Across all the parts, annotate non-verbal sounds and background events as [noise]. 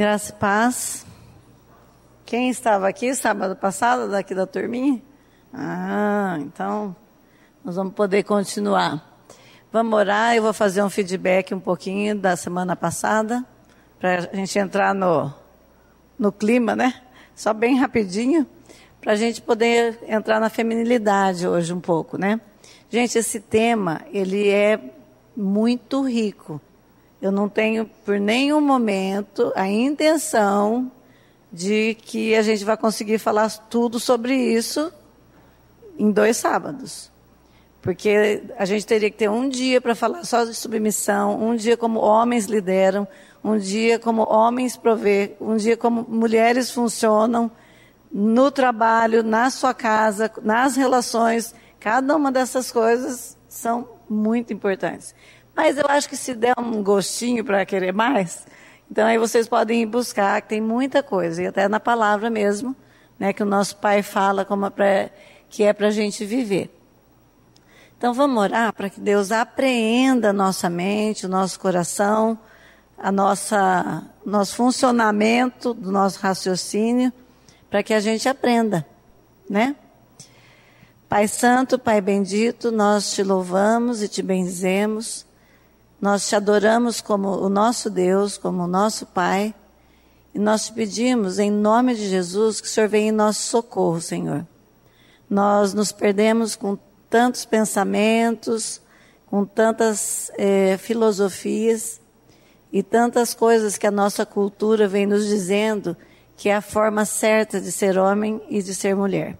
Graça e paz. Quem estava aqui sábado passado, daqui da turminha? Ah, então nós vamos poder continuar. Vamos orar, eu vou fazer um feedback um pouquinho da semana passada, para a gente entrar no, no clima, né? Só bem rapidinho, para a gente poder entrar na feminilidade hoje um pouco, né? Gente, esse tema, ele é muito rico. Eu não tenho por nenhum momento a intenção de que a gente vai conseguir falar tudo sobre isso em dois sábados. Porque a gente teria que ter um dia para falar só de submissão, um dia como homens lideram, um dia como homens provê, um dia como mulheres funcionam no trabalho, na sua casa, nas relações. Cada uma dessas coisas são muito importantes. Mas eu acho que se der um gostinho para querer mais, então aí vocês podem ir buscar, que tem muita coisa, e até na palavra mesmo, né, que o nosso Pai fala como é pra, que é para a gente viver. Então vamos orar para que Deus apreenda a nossa mente, o nosso coração, a nossa nosso funcionamento do nosso raciocínio, para que a gente aprenda, né? Pai Santo, Pai Bendito, nós te louvamos e te benzemos. Nós te adoramos como o nosso Deus, como o nosso Pai. E nós te pedimos, em nome de Jesus, que o Senhor venha em nosso socorro, Senhor. Nós nos perdemos com tantos pensamentos, com tantas eh, filosofias e tantas coisas que a nossa cultura vem nos dizendo que é a forma certa de ser homem e de ser mulher.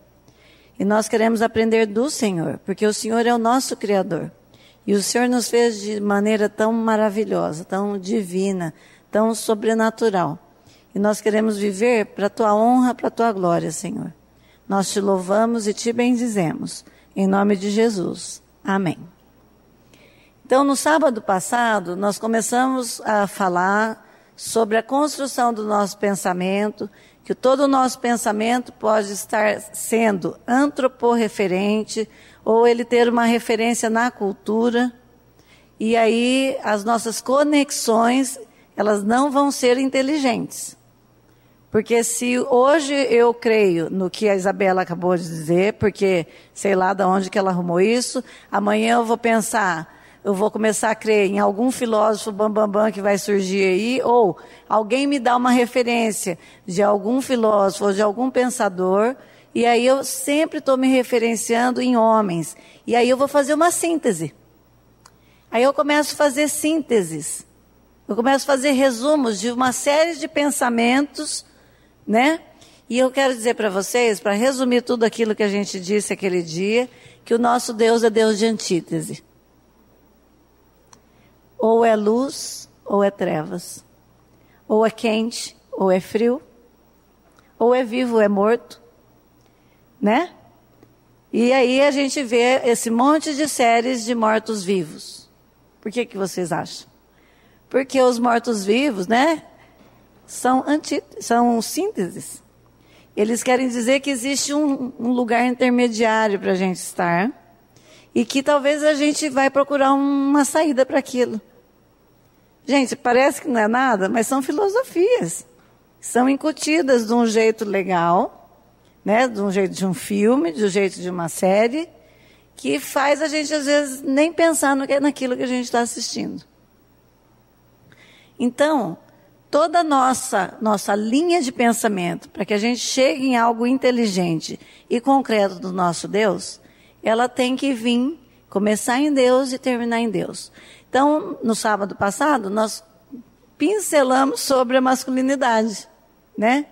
E nós queremos aprender do Senhor, porque o Senhor é o nosso Criador. E o Senhor nos fez de maneira tão maravilhosa, tão divina, tão sobrenatural. E nós queremos viver para a tua honra, para a tua glória, Senhor. Nós te louvamos e te bendizemos. Em nome de Jesus. Amém. Então, no sábado passado, nós começamos a falar sobre a construção do nosso pensamento, que todo o nosso pensamento pode estar sendo antroporreferente, ou ele ter uma referência na cultura, e aí as nossas conexões, elas não vão ser inteligentes. Porque se hoje eu creio no que a Isabela acabou de dizer, porque sei lá de onde que ela arrumou isso, amanhã eu vou pensar, eu vou começar a crer em algum filósofo bambambam bam, bam, que vai surgir aí, ou alguém me dá uma referência de algum filósofo ou de algum pensador, e aí eu sempre estou me referenciando em homens. E aí eu vou fazer uma síntese. Aí eu começo a fazer sínteses. Eu começo a fazer resumos de uma série de pensamentos, né? E eu quero dizer para vocês, para resumir tudo aquilo que a gente disse aquele dia, que o nosso Deus é Deus de antítese. Ou é luz, ou é trevas. Ou é quente, ou é frio. Ou é vivo, ou é morto né? E aí a gente vê esse monte de séries de mortos-vivos. Por que, que vocês acham? Porque os mortos-vivos, né? São, anti, são sínteses. Eles querem dizer que existe um, um lugar intermediário para a gente estar e que talvez a gente vai procurar uma saída para aquilo. Gente, parece que não é nada, mas são filosofias. São incutidas de um jeito legal né, de um jeito de um filme, de um jeito de uma série, que faz a gente às vezes nem pensar no que, naquilo que a gente está assistindo. Então, toda a nossa, nossa linha de pensamento, para que a gente chegue em algo inteligente e concreto do nosso Deus, ela tem que vir, começar em Deus e terminar em Deus. Então, no sábado passado, nós pincelamos sobre a masculinidade, né?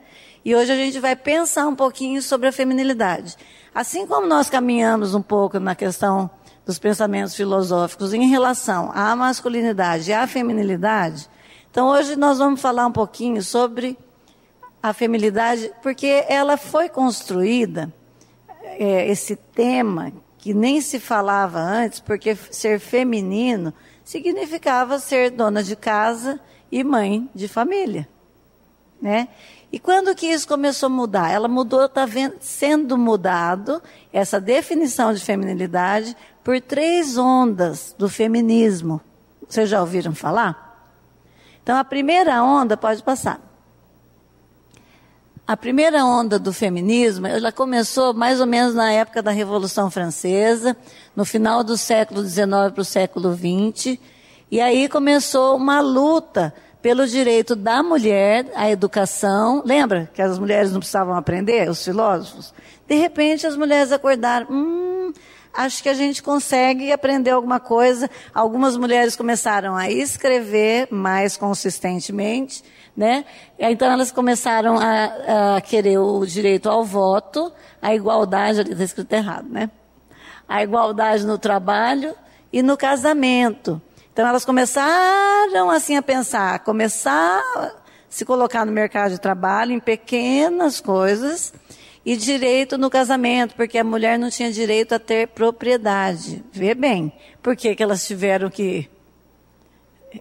E hoje a gente vai pensar um pouquinho sobre a feminilidade. Assim como nós caminhamos um pouco na questão dos pensamentos filosóficos em relação à masculinidade e à feminilidade, então hoje nós vamos falar um pouquinho sobre a feminilidade, porque ela foi construída, é, esse tema, que nem se falava antes, porque ser feminino significava ser dona de casa e mãe de família. Né? E quando que isso começou a mudar? Ela mudou, está sendo mudado, essa definição de feminilidade, por três ondas do feminismo. Vocês já ouviram falar? Então, a primeira onda pode passar. A primeira onda do feminismo, ela começou mais ou menos na época da Revolução Francesa, no final do século XIX para o século XX, e aí começou uma luta pelo direito da mulher à educação. Lembra que as mulheres não precisavam aprender, os filósofos? De repente as mulheres acordaram, hum, acho que a gente consegue aprender alguma coisa. Algumas mulheres começaram a escrever mais consistentemente, né? Então elas começaram a, a querer o direito ao voto, a igualdade, ali está escrito errado, né? A igualdade no trabalho e no casamento. Então elas começaram assim a pensar, começar a se colocar no mercado de trabalho em pequenas coisas e direito no casamento, porque a mulher não tinha direito a ter propriedade. Vê bem, por que, elas tiveram que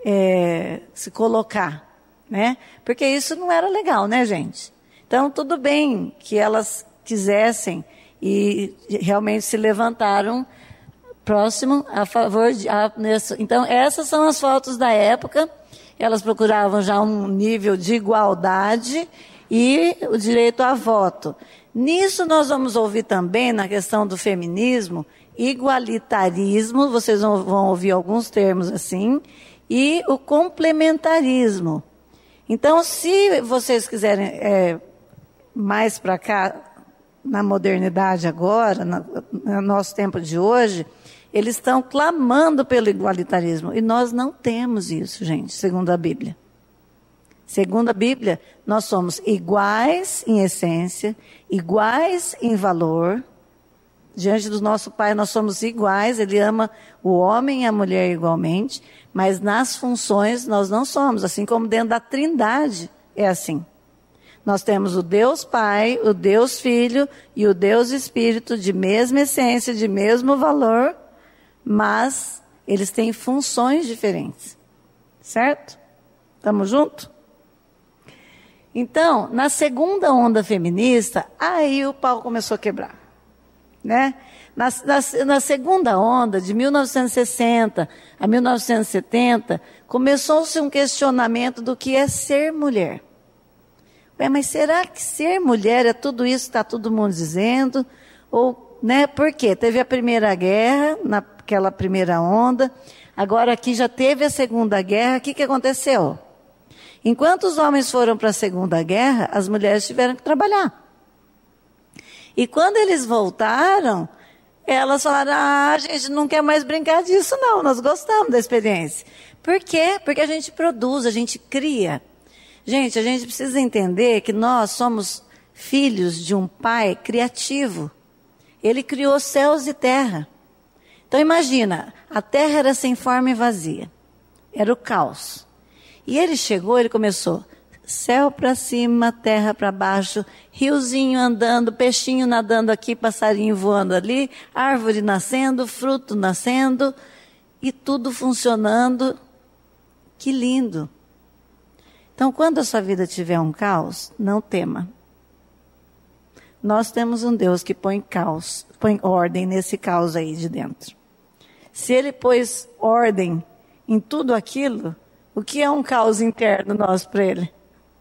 é, se colocar, né? Porque isso não era legal, né, gente? Então tudo bem que elas quisessem e realmente se levantaram próximo a favor de. A, nesse, então, essas são as fotos da época. Elas procuravam já um nível de igualdade e o direito a voto. Nisso nós vamos ouvir também, na questão do feminismo, igualitarismo, vocês vão, ouvir alguns termos assim, e o complementarismo. Então, se vocês quiserem é, mais para cá, na modernidade agora, no nosso tempo de hoje, eles estão clamando pelo igualitarismo. E nós não temos isso, gente, segundo a Bíblia. Segundo a Bíblia, nós somos iguais em essência, iguais em valor. Diante do nosso Pai, nós somos iguais, Ele ama o homem e a mulher igualmente, mas nas funções nós não somos, assim como dentro da Trindade é assim. Nós temos o Deus Pai, o Deus Filho e o Deus Espírito de mesma essência, de mesmo valor, mas eles têm funções diferentes. Certo? Estamos juntos? Então, na segunda onda feminista, aí o pau começou a quebrar. Né? Na, na, na, segunda onda, de 1960 a 1970, começou-se um questionamento do que é ser mulher. Mas será que ser mulher é tudo isso que está todo mundo dizendo? Ou, né, por quê? Teve a Primeira Guerra, na, aquela primeira onda. Agora aqui já teve a Segunda Guerra, o que, que aconteceu? Enquanto os homens foram para a Segunda Guerra, as mulheres tiveram que trabalhar. E quando eles voltaram, elas falaram: ah, a gente não quer mais brincar disso, não, nós gostamos da experiência. Por quê? Porque a gente produz, a gente cria. Gente, a gente precisa entender que nós somos filhos de um pai criativo. Ele criou céus e terra. Então imagina, a terra era sem forma e vazia. Era o caos. E ele chegou, ele começou céu para cima, terra para baixo, riozinho andando, peixinho nadando aqui, passarinho voando ali, árvore nascendo, fruto nascendo e tudo funcionando. Que lindo. Então, quando a sua vida tiver um caos, não tema. Nós temos um Deus que põe caos, põe ordem nesse caos aí de dentro. Se ele pôs ordem em tudo aquilo, o que é um caos interno nosso para ele?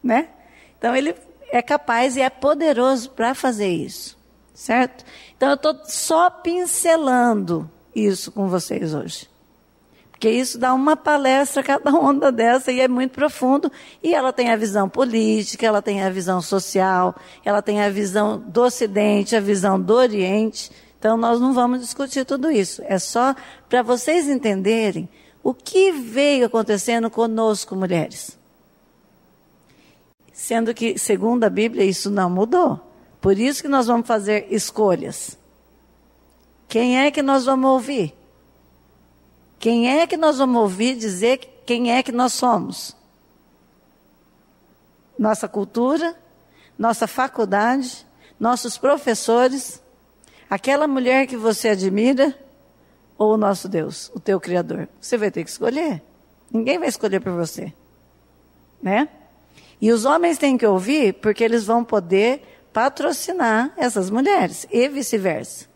Né? Então ele é capaz e é poderoso para fazer isso, certo? Então eu estou só pincelando isso com vocês hoje. Porque isso dá uma palestra cada onda dessa e é muito profundo. E ela tem a visão política, ela tem a visão social, ela tem a visão do Ocidente, a visão do Oriente. Então, nós não vamos discutir tudo isso. É só para vocês entenderem o que veio acontecendo conosco, mulheres. Sendo que, segundo a Bíblia, isso não mudou. Por isso que nós vamos fazer escolhas. Quem é que nós vamos ouvir? Quem é que nós vamos ouvir dizer quem é que nós somos? Nossa cultura, nossa faculdade, nossos professores, Aquela mulher que você admira ou o nosso Deus, o teu Criador? Você vai ter que escolher. Ninguém vai escolher por você. Né? E os homens têm que ouvir porque eles vão poder patrocinar essas mulheres e vice-versa.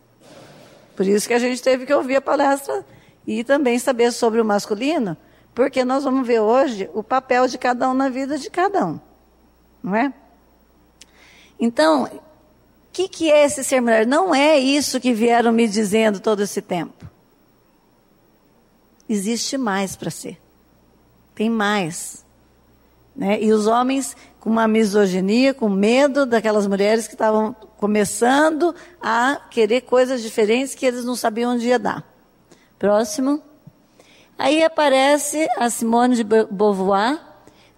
Por isso que a gente teve que ouvir a palestra e também saber sobre o masculino, porque nós vamos ver hoje o papel de cada um na vida de cada um. Não é? Então, o que, que é esse ser mulher? Não é isso que vieram me dizendo todo esse tempo. Existe mais para ser. Tem mais. Né? E os homens com uma misoginia, com medo daquelas mulheres que estavam começando a querer coisas diferentes que eles não sabiam onde ia dar. Próximo. Aí aparece a Simone de Beauvoir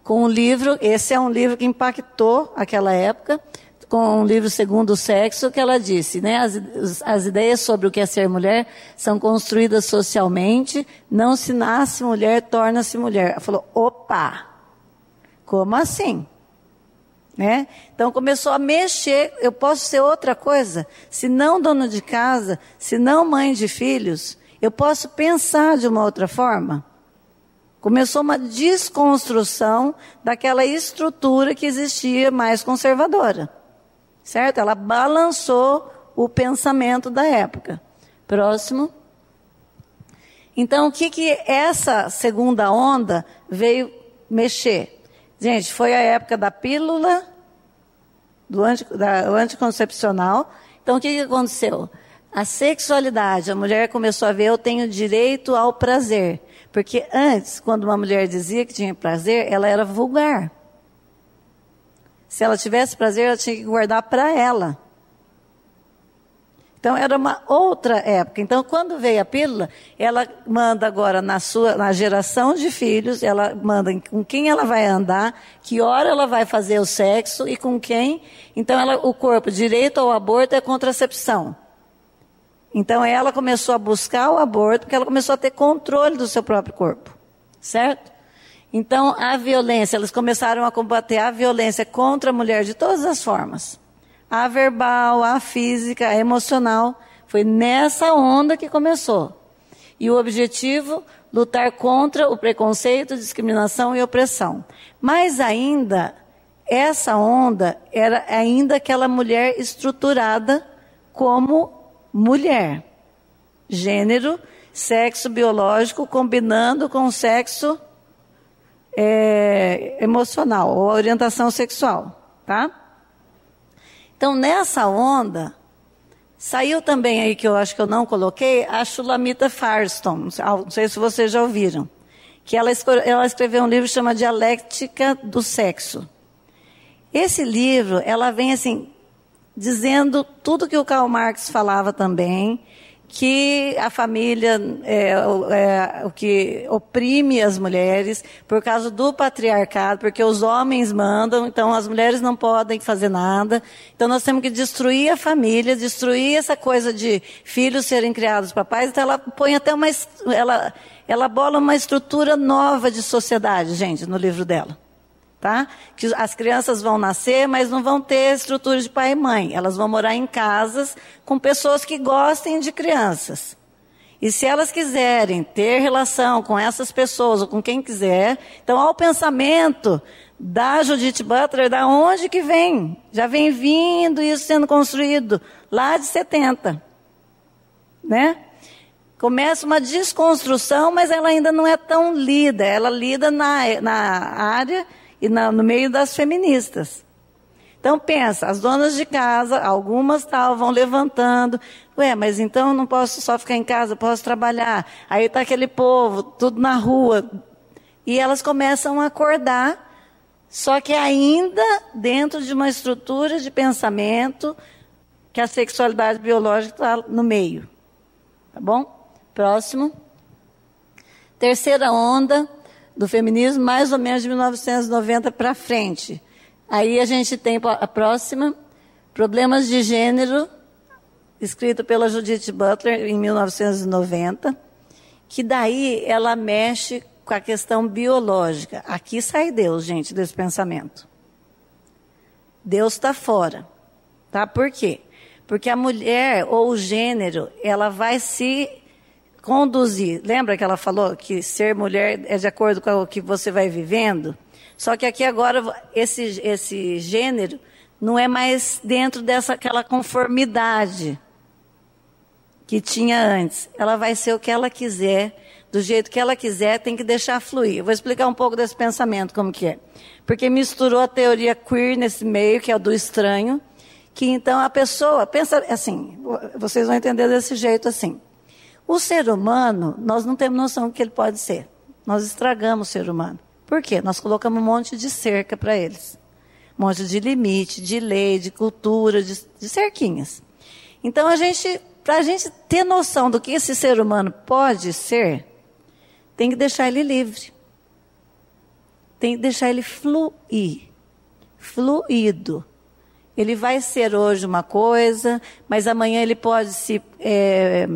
com um livro, esse é um livro que impactou aquela época, com um livro Segundo o Sexo, que ela disse, né, as, as ideias sobre o que é ser mulher são construídas socialmente, não se nasce mulher, torna-se mulher. Ela falou, opa, como assim? Né? Então começou a mexer, eu posso ser outra coisa, se não dono de casa, se não mãe de filhos, eu posso pensar de uma outra forma. Começou uma desconstrução daquela estrutura que existia mais conservadora. Certo? Ela balançou o pensamento da época. Próximo. Então, o que, que essa segunda onda veio mexer? Gente, foi a época da pílula, do, anti, da, anticoncepcional. Então, o que, que aconteceu? A sexualidade, a mulher começou a ver, eu tenho direito ao prazer. Porque antes, quando uma mulher dizia que tinha prazer, ela era vulgar. Se ela tivesse prazer, ela tinha que guardar para ela. Então era uma outra época. Então quando veio a pílula, ela manda agora na sua na geração de filhos, ela manda com quem ela vai andar, que hora ela vai fazer o sexo e com quem. Então ela, o corpo direito ao aborto é contracepção. Então ela começou a buscar o aborto porque ela começou a ter controle do seu próprio corpo, certo? Então a violência, elas começaram a combater a violência contra a mulher de todas as formas a verbal, a física, a emocional. Foi nessa onda que começou. E o objetivo, lutar contra o preconceito, discriminação e opressão. Mas ainda, essa onda era ainda aquela mulher estruturada como mulher. Gênero, sexo biológico combinando com o sexo é, emocional ou orientação sexual, tá? Então, nessa onda, saiu também aí, que eu acho que eu não coloquei, a Shulamita Firestone. Não sei se vocês já ouviram. Que ela, ela escreveu um livro que chama Dialéctica do Sexo. Esse livro, ela vem assim, dizendo tudo que o Karl Marx falava também, que a família é, é, o que oprime as mulheres por causa do patriarcado, porque os homens mandam, então as mulheres não podem fazer nada. Então nós temos que destruir a família, destruir essa coisa de filhos serem criados por pais. Então ela põe até uma ela ela bola uma estrutura nova de sociedade, gente, no livro dela tá? Que as crianças vão nascer, mas não vão ter estrutura de pai e mãe. Elas vão morar em casas com pessoas que gostem de crianças. E se elas quiserem ter relação com essas pessoas ou com quem quiser, então ao pensamento da Judith Butler, da onde que vem? Já vem vindo isso sendo construído lá de 70, né? Começa uma desconstrução, mas ela ainda não é tão lida. Ela lida na, na área e na, no meio das feministas. Então pensa, as donas de casa, algumas vão levantando. Ué, mas então não posso só ficar em casa, posso trabalhar. Aí está aquele povo, tudo na rua. E elas começam a acordar, só que ainda dentro de uma estrutura de pensamento que a sexualidade biológica está no meio. Tá bom? Próximo. Terceira onda, do feminismo, mais ou menos de 1990 para frente. Aí a gente tem a próxima, Problemas de Gênero, escrito pela Judith Butler em 1990, que daí ela mexe com a questão biológica. Aqui sai Deus, gente, desse pensamento. Deus está fora. Tá? Por quê? Porque a mulher ou o gênero, ela vai se conduzir. Lembra que ela falou que ser mulher é de acordo com o que você vai vivendo? Só que aqui agora esse, esse gênero não é mais dentro dessa aquela conformidade que tinha antes. Ela vai ser o que ela quiser, do jeito que ela quiser, tem que deixar fluir. Eu vou explicar um pouco desse pensamento como que é. Porque misturou a teoria queer nesse meio, que é o do estranho, Que então a pessoa, pensa assim, vocês vão entender desse jeito assim. O ser humano, nós não temos noção do que ele pode ser. Nós estragamos o ser humano. Por quê? Nós colocamos um monte de cerca para eles. Um monte de limite, de lei, de cultura, de, de cerquinhas. Então a gente, para a gente ter noção do que esse ser humano pode ser, tem que deixar ele livre. Tem que deixar ele fluir. Fluido. Ele vai ser hoje uma coisa, mas amanhã ele pode se é,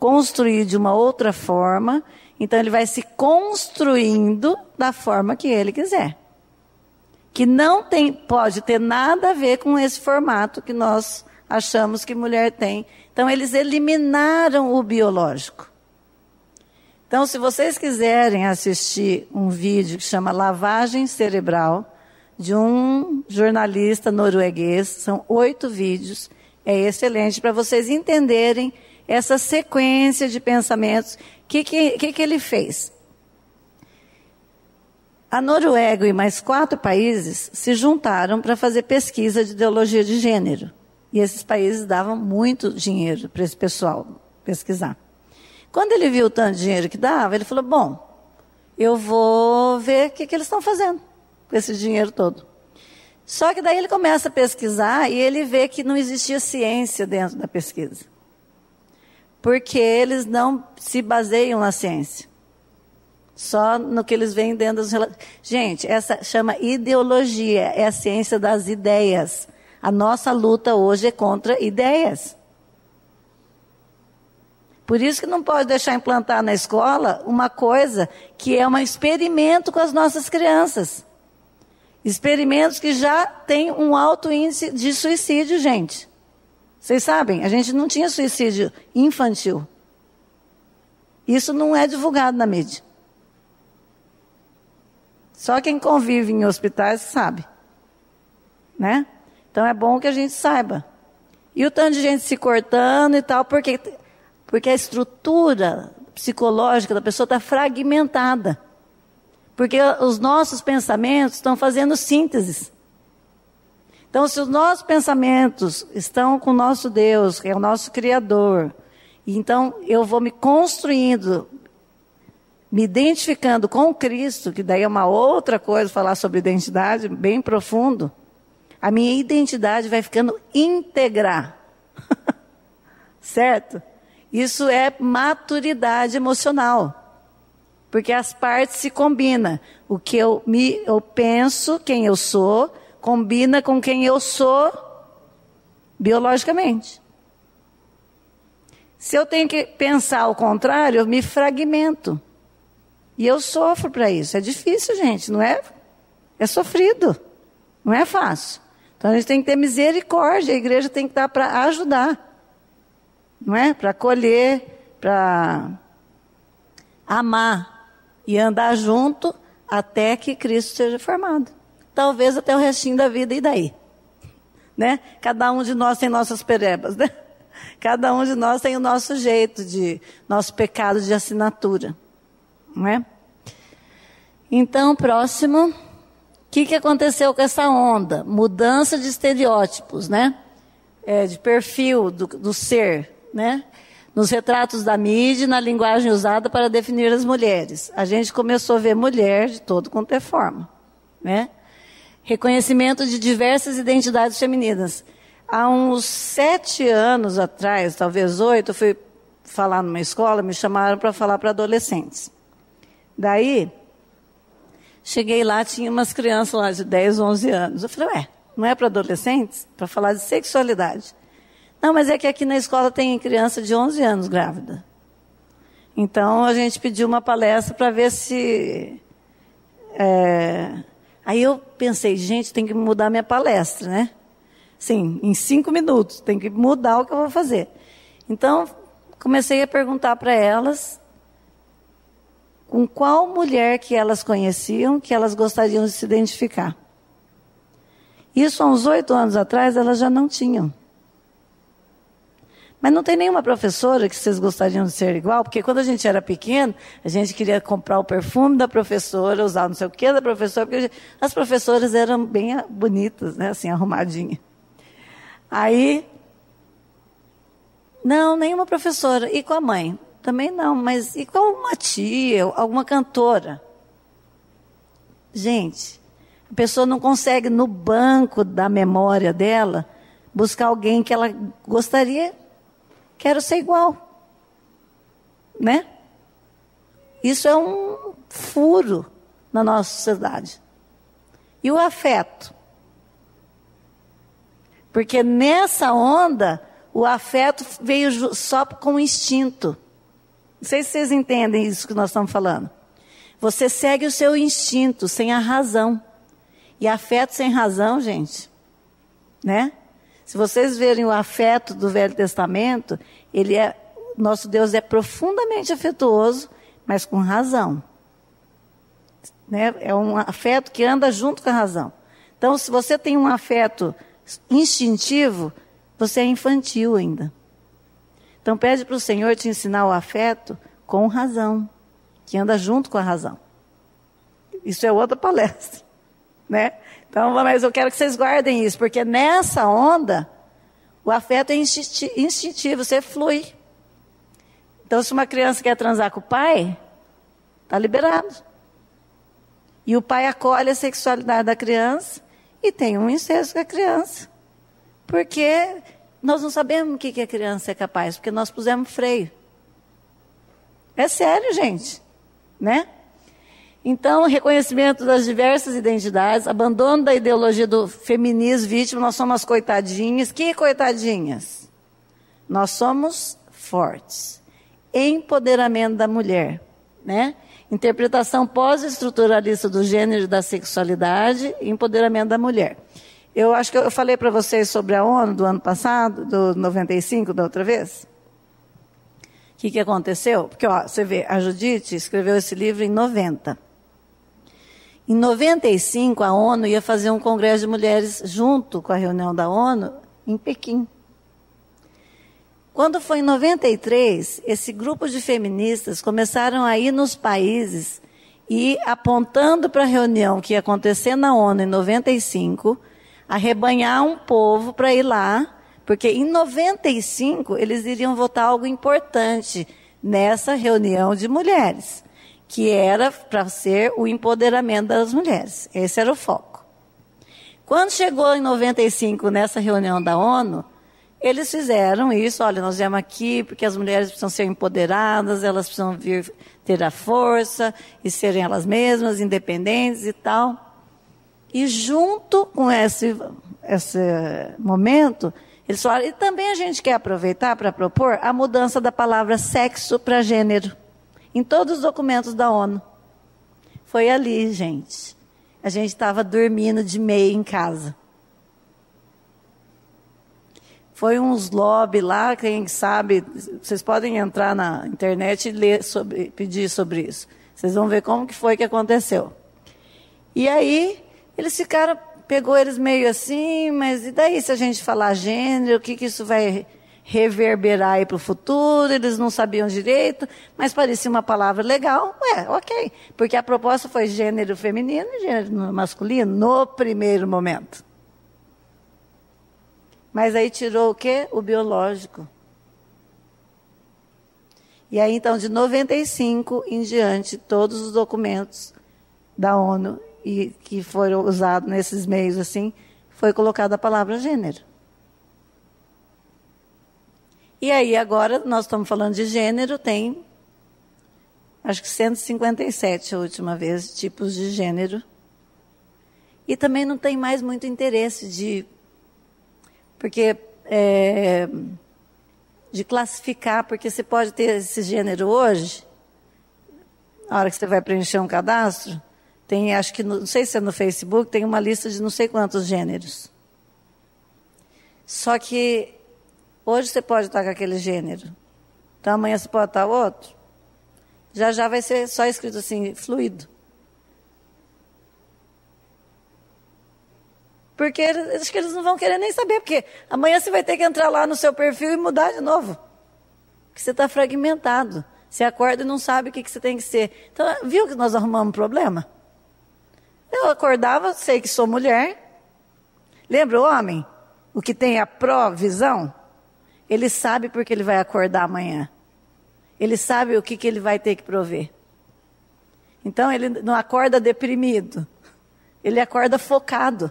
construir de uma outra forma. Então ele vai se construindo da forma que ele quiser. Que não tem, pode ter nada a ver com esse formato que nós achamos que mulher tem. Então eles eliminaram o biológico. Então, se vocês quiserem assistir um vídeo que chama Lavagem Cerebral, de um jornalista norueguês, são oito vídeos, é excelente para vocês entenderem essa sequência de pensamentos. O que, que, que ele fez? A Noruega e mais quatro países se juntaram para fazer pesquisa de ideologia de gênero. E esses países davam muito dinheiro para esse pessoal pesquisar. Quando ele viu o tanto de dinheiro que dava, ele falou: Bom, eu vou ver o que, que eles estão fazendo com esse dinheiro todo. Só que daí ele começa a pesquisar e ele vê que não existia ciência dentro da pesquisa. Porque eles não se baseiam na ciência. Só no que eles veem dentro dos Gente, essa chama ideologia, é a ciência das ideias. A nossa luta hoje é contra ideias. Por isso que não pode deixar implantar na escola uma coisa que é um experimento com as nossas crianças. Experimentos que já têm um alto índice de suicídio, gente. Vocês sabem, a gente não tinha suicídio infantil. Isso não é divulgado na mídia. Só quem convive em hospitais sabe. Né? Então é bom que a gente saiba. E o tanto de gente se cortando e tal, porque porque a estrutura psicológica da pessoa está fragmentada. Porque os nossos pensamentos estão fazendo sínteses. Então, se os nossos pensamentos estão com o nosso Deus, que é o nosso Criador, então eu vou me construindo, me identificando com Cristo, que daí é uma outra coisa falar sobre identidade, bem profundo, a minha identidade vai ficando íntegra. [laughs] certo? Isso é maturidade emocional. Porque as partes se combinam. O que eu, me, eu penso, quem eu sou, combina com quem eu sou biologicamente. Se eu tenho que pensar ao contrário, eu me fragmento. E eu sofro para isso. É difícil, gente, não é? É sofrido. Não é fácil. Então a gente tem que ter misericórdia, a igreja tem que estar para ajudar não é? Para acolher, para amar e andar junto até que Cristo seja formado. Talvez até o restinho da vida e daí. Né? Cada um de nós tem nossas perebas, né? [laughs] Cada um de nós tem o nosso jeito de, nosso pecado de assinatura, não é? Então, próximo, o que, que aconteceu com essa onda? Mudança de estereótipos, né? É, de perfil do, do ser, né? Nos retratos da mídia, na linguagem usada para definir as mulheres. A gente começou a ver mulher de todo quanto é forma, né? Reconhecimento de diversas identidades femininas. Há uns sete anos atrás, talvez oito, eu fui falar numa escola, me chamaram para falar para adolescentes. Daí, cheguei lá, tinha umas crianças lá de 10, 11 anos. Eu falei, ué, não é para adolescentes? Para falar de sexualidade. Não, mas é que aqui na escola tem criança de 11 anos grávida. Então a gente pediu uma palestra para ver se. É... Aí eu pensei, gente, tem que mudar minha palestra, né? Sim, em cinco minutos, tem que mudar o que eu vou fazer. Então comecei a perguntar para elas com qual mulher que elas conheciam que elas gostariam de se identificar. Isso há uns oito anos atrás elas já não tinham. Mas não tem nenhuma professora que vocês gostariam de ser igual, porque quando a gente era pequeno, a gente queria comprar o perfume da professora, usar não sei o que da professora, porque as professoras eram bem bonitas, né, assim, arrumadinhas. Aí, não, nenhuma professora. E com a mãe? Também não, mas e com uma tia, alguma cantora? Gente, a pessoa não consegue no banco da memória dela buscar alguém que ela gostaria, quero ser igual. Né? Isso é um furo na nossa sociedade. E o afeto? Porque nessa onda, o afeto veio só com instinto. Não sei se vocês entendem isso que nós estamos falando. Você segue o seu instinto sem a razão. E afeto sem razão, gente, né? Se vocês verem o afeto do Velho Testamento, ele é nosso Deus é profundamente afetuoso, mas com razão. Né? É um afeto que anda junto com a razão. Então, se você tem um afeto instintivo, você é infantil ainda. Então, pede para o Senhor te ensinar o afeto com razão, que anda junto com a razão. Isso é outra palestra, [laughs] né? Então, mas eu quero que vocês guardem isso, porque nessa onda, o afeto é instintivo, você flui. Então, se uma criança quer transar com o pai, está liberado. E o pai acolhe a sexualidade da criança e tem um incesto com a criança. Porque nós não sabemos o que a criança é capaz, porque nós pusemos freio. É sério, gente. Né? Então, reconhecimento das diversas identidades, abandono da ideologia do feminismo vítima, nós somos as coitadinhas. Que coitadinhas? Nós somos fortes. Empoderamento da mulher, né? Interpretação pós-estruturalista do gênero e da sexualidade, empoderamento da mulher. Eu acho que eu falei para vocês sobre a ONU do ano passado, do 95, da outra vez. O que, que aconteceu? Porque, ó, você vê, a Judite escreveu esse livro em 90. Em 95, a ONU ia fazer um congresso de mulheres junto com a reunião da ONU em Pequim. Quando foi em 93, esse grupo de feministas começaram a ir nos países e apontando para a reunião que ia acontecer na ONU em 95, arrebanhar um povo para ir lá, porque em 95 eles iriam votar algo importante nessa reunião de mulheres, que era para ser o empoderamento das mulheres. Esse era o foco. Quando chegou em 95 nessa reunião da ONU, eles fizeram isso, olha, nós viemos aqui porque as mulheres precisam ser empoderadas, elas precisam vir ter a força e serem elas mesmas, independentes e tal. E junto com esse, esse momento, eles falaram, e também a gente quer aproveitar para propor a mudança da palavra sexo para gênero, em todos os documentos da ONU. Foi ali, gente. A gente estava dormindo de meia em casa. Foi uns lobby lá, quem sabe, vocês podem entrar na internet e ler sobre, pedir sobre isso. Vocês vão ver como que foi que aconteceu. E aí, eles ficaram, pegou eles meio assim, mas e daí se a gente falar gênero, o que, que isso vai reverberar aí para o futuro? Eles não sabiam direito, mas parecia uma palavra legal. Ué, ok. Porque a proposta foi gênero feminino e gênero masculino no primeiro momento. Mas aí tirou o quê? O biológico. E aí, então, de 95 em diante, todos os documentos da ONU e que foram usados nesses meios assim, foi colocada a palavra gênero. E aí, agora, nós estamos falando de gênero, tem, acho que 157 a última vez, tipos de gênero. E também não tem mais muito interesse de porque é, de classificar, porque você pode ter esse gênero hoje, na hora que você vai preencher um cadastro, tem, acho que, não sei se é no Facebook, tem uma lista de não sei quantos gêneros. Só que hoje você pode estar com aquele gênero, então amanhã você pode estar outro. Já já vai ser só escrito assim, fluido. Porque acho que eles não vão querer nem saber, porque amanhã você vai ter que entrar lá no seu perfil e mudar de novo. Porque você está fragmentado. Você acorda e não sabe o que, que você tem que ser. Então, viu que nós arrumamos um problema? Eu acordava, sei que sou mulher. Lembra o homem? o que tem a provisão, ele sabe porque ele vai acordar amanhã. Ele sabe o que, que ele vai ter que prover. Então ele não acorda deprimido. Ele acorda focado.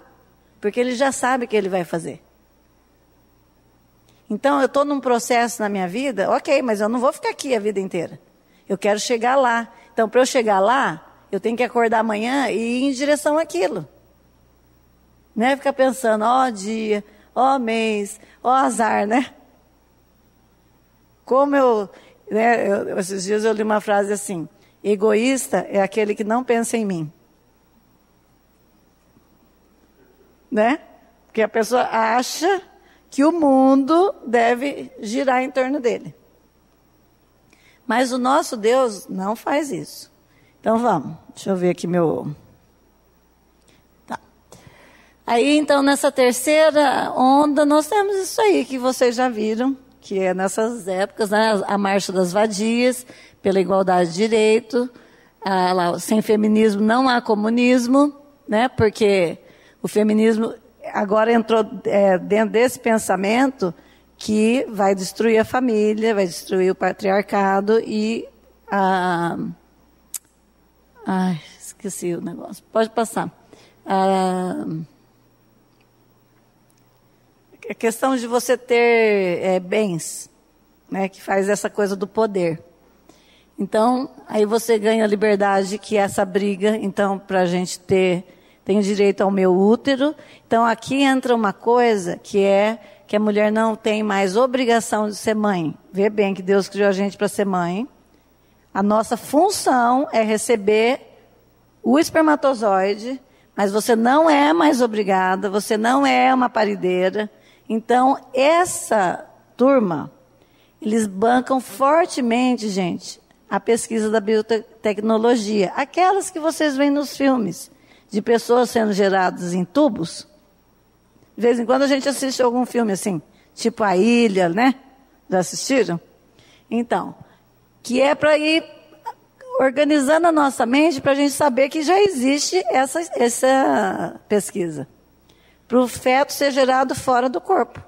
Porque ele já sabe o que ele vai fazer. Então eu estou num processo na minha vida, ok, mas eu não vou ficar aqui a vida inteira. Eu quero chegar lá. Então, para eu chegar lá, eu tenho que acordar amanhã e ir em direção àquilo. Não é ficar pensando, ó oh, dia, ó oh, mês, ó oh, azar, né? Como eu, né, eu, esses dias eu li uma frase assim: egoísta é aquele que não pensa em mim. Né? Porque a pessoa acha que o mundo deve girar em torno dele. Mas o nosso Deus não faz isso. Então vamos, deixa eu ver aqui meu. Tá. Aí então nessa terceira onda nós temos isso aí que vocês já viram, que é nessas épocas, né, a marcha das vadias pela igualdade de direito, a, lá, sem feminismo não há comunismo, né? Porque o feminismo agora entrou é, dentro desse pensamento que vai destruir a família, vai destruir o patriarcado e a Ai, esqueci o negócio. Pode passar. Ah, a questão de você ter é, bens, né, que faz essa coisa do poder. Então, aí você ganha a liberdade que é essa briga, então, para a gente ter, tenho direito ao meu útero. Então, aqui entra uma coisa que é que a mulher não tem mais obrigação de ser mãe. Vê bem que Deus criou a gente para ser mãe. A nossa função é receber o espermatozoide, mas você não é mais obrigada, você não é uma parideira. Então, essa turma, eles bancam fortemente, gente, a pesquisa da biotecnologia. Aquelas que vocês veem nos filmes, de pessoas sendo geradas em tubos. De vez em quando a gente assiste algum filme assim, tipo A Ilha, né? Já assistiram? Então, que é para ir organizando a nossa mente para a gente saber que já existe essa, essa pesquisa. Para o feto ser gerado fora do corpo.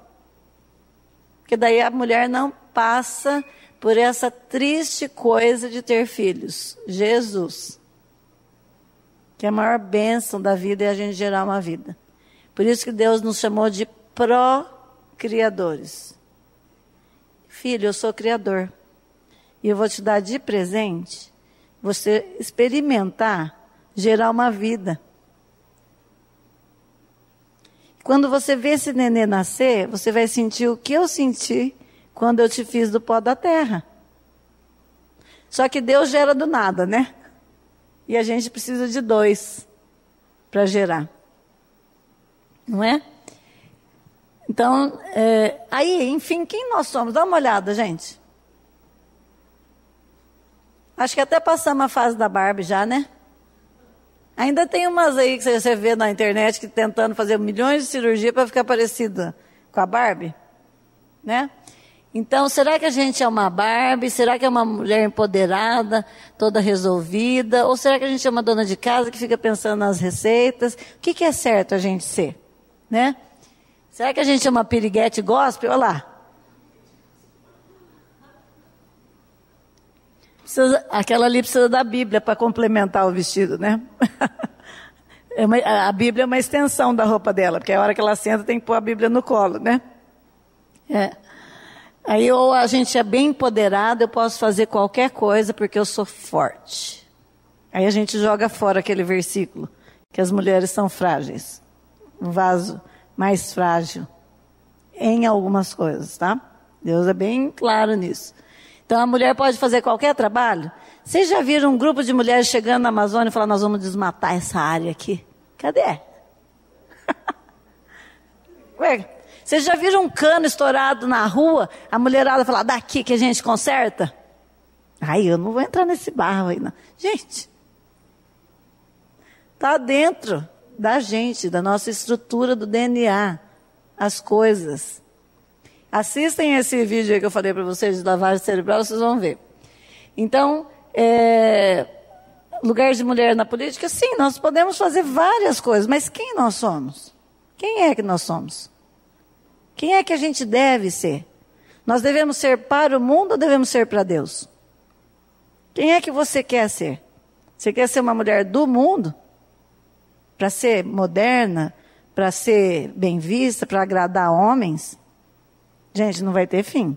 Porque daí a mulher não passa por essa triste coisa de ter filhos. Jesus. Que a maior bênção da vida é a gente gerar uma vida. Por isso que Deus nos chamou de pró-criadores. Filho, eu sou criador. E eu vou te dar de presente você experimentar gerar uma vida. Quando você vê esse nenê nascer, você vai sentir o que eu senti quando eu te fiz do pó da terra. Só que Deus gera do nada, né? E a gente precisa de dois para gerar. Não é? Então, é, aí, enfim, quem nós somos? Dá uma olhada, gente. Acho que até passamos a fase da Barbie já, né? Ainda tem umas aí que você vê na internet que tentando fazer milhões de cirurgia para ficar parecida com a Barbie, né? Então, será que a gente é uma Barbie? Será que é uma mulher empoderada, toda resolvida? Ou será que a gente é uma dona de casa que fica pensando nas receitas? O que, que é certo a gente ser? Né? Será que a gente é uma piriguete gospel? Olha lá. Precisa, aquela ali precisa da Bíblia para complementar o vestido, né? [laughs] É uma, a Bíblia é uma extensão da roupa dela, porque a hora que ela senta tem que pôr a Bíblia no colo, né? É. Aí ou a gente é bem empoderado, eu posso fazer qualquer coisa porque eu sou forte. Aí a gente joga fora aquele versículo que as mulheres são frágeis. Um vaso mais frágil em algumas coisas, tá? Deus é bem claro nisso. Então a mulher pode fazer qualquer trabalho. Vocês já viram um grupo de mulheres chegando na Amazônia e falando, nós vamos desmatar essa área aqui? Cadê? [laughs] Vocês já viram um cano estourado na rua? A mulherada falar, daqui que a gente conserta? Aí eu não vou entrar nesse barro aí, não. Gente, está dentro da gente, da nossa estrutura do DNA, as coisas. Assistem esse vídeo que eu falei para vocês de lavagem cerebral, vocês vão ver. Então, é, lugar de mulher na política, sim, nós podemos fazer várias coisas, mas quem nós somos? Quem é que nós somos? Quem é que a gente deve ser? Nós devemos ser para o mundo ou devemos ser para Deus? Quem é que você quer ser? Você quer ser uma mulher do mundo? Para ser moderna? Para ser bem vista? Para agradar homens? Gente, não vai ter fim.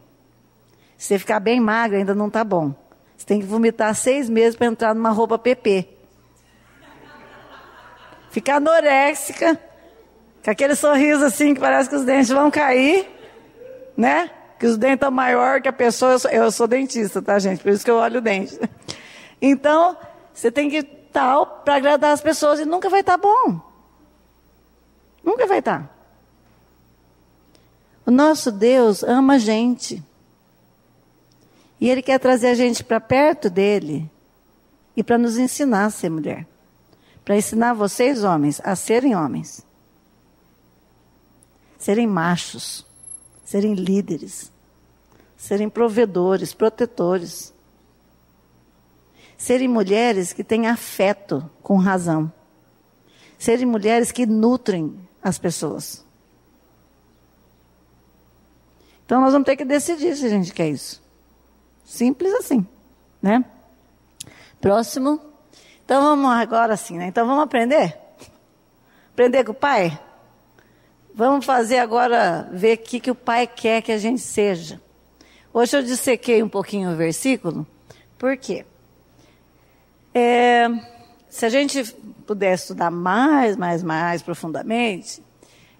Se você ficar bem magra, ainda não está bom. Você tem que vomitar seis meses para entrar numa roupa PP. Ficar anoréxica, com aquele sorriso assim que parece que os dentes vão cair, né? Que os dentes estão maior que a pessoa. Eu sou, eu sou, dentista, tá, gente? Por isso que eu olho o dente. Então, você tem que tal para agradar as pessoas e nunca vai estar tá bom. Nunca vai estar. Tá. O nosso Deus ama a gente. E Ele quer trazer a gente para perto dele e para nos ensinar a ser mulher. Para ensinar vocês, homens, a serem homens. Serem machos. Serem líderes. Serem provedores, protetores. Serem mulheres que têm afeto com razão. Serem mulheres que nutrem as pessoas. Então nós vamos ter que decidir se a gente quer isso. Simples assim, né? Próximo. Então vamos agora assim, né? Então vamos aprender? Aprender com o pai? Vamos fazer agora, ver o que, que o pai quer que a gente seja. Hoje eu dissequei um pouquinho o versículo, por quê? É, se a gente puder estudar mais, mais, mais profundamente,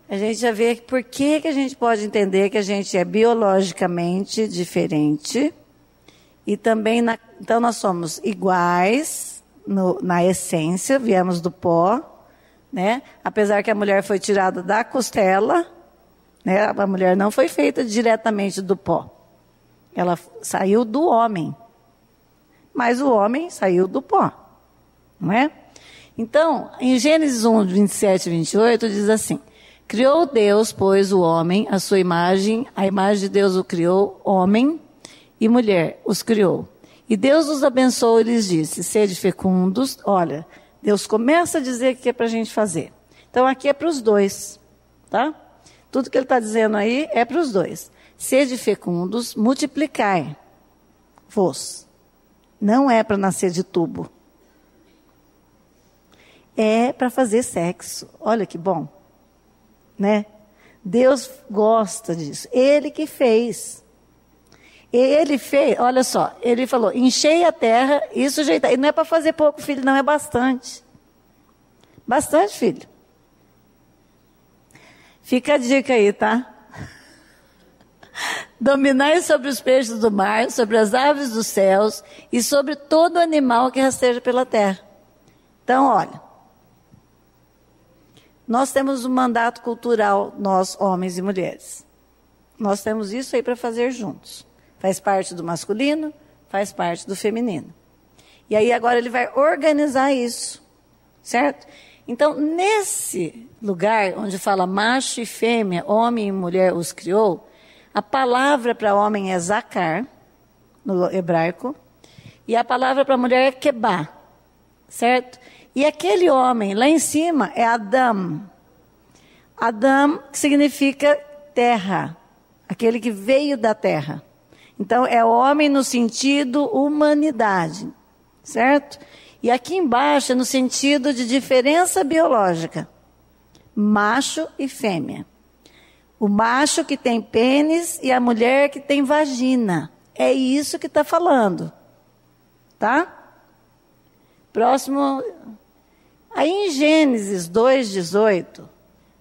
a gente já vê por que, que a gente pode entender que a gente é biologicamente diferente e também, na, então nós somos iguais no, na essência, viemos do pó, né? Apesar que a mulher foi tirada da costela, né? A mulher não foi feita diretamente do pó. Ela saiu do homem. Mas o homem saiu do pó. Não é? Então, em Gênesis 1, 27 e 28, diz assim: Criou Deus, pois, o homem, a sua imagem, a imagem de Deus o criou, homem e mulher os criou. E Deus os abençoou e lhes disse: Sede fecundos. Olha, Deus começa a dizer o que é para a gente fazer. Então aqui é para os dois, tá? Tudo que ele está dizendo aí é para os dois. Sede fecundos, multiplicai vos. Não é para nascer de tubo. É para fazer sexo. Olha que bom, né? Deus gosta disso. Ele que fez. Ele fez, olha só, ele falou: enchei a terra e sujeitar. E não é para fazer pouco, filho, não, é bastante. Bastante, filho. Fica a dica aí, tá? [laughs] Dominai sobre os peixes do mar, sobre as aves dos céus e sobre todo animal que rasteja pela terra. Então, olha. Nós temos um mandato cultural, nós, homens e mulheres. Nós temos isso aí para fazer juntos. Faz parte do masculino, faz parte do feminino. E aí agora ele vai organizar isso, certo? Então, nesse lugar onde fala macho e fêmea, homem e mulher os criou, a palavra para homem é zakar, no hebraico, e a palavra para mulher é kebá, certo? E aquele homem lá em cima é Adam. Adam significa terra, aquele que veio da terra. Então, é homem no sentido humanidade, certo? E aqui embaixo é no sentido de diferença biológica: macho e fêmea. O macho que tem pênis e a mulher que tem vagina. É isso que está falando. Tá? Próximo. Aí em Gênesis 2,18,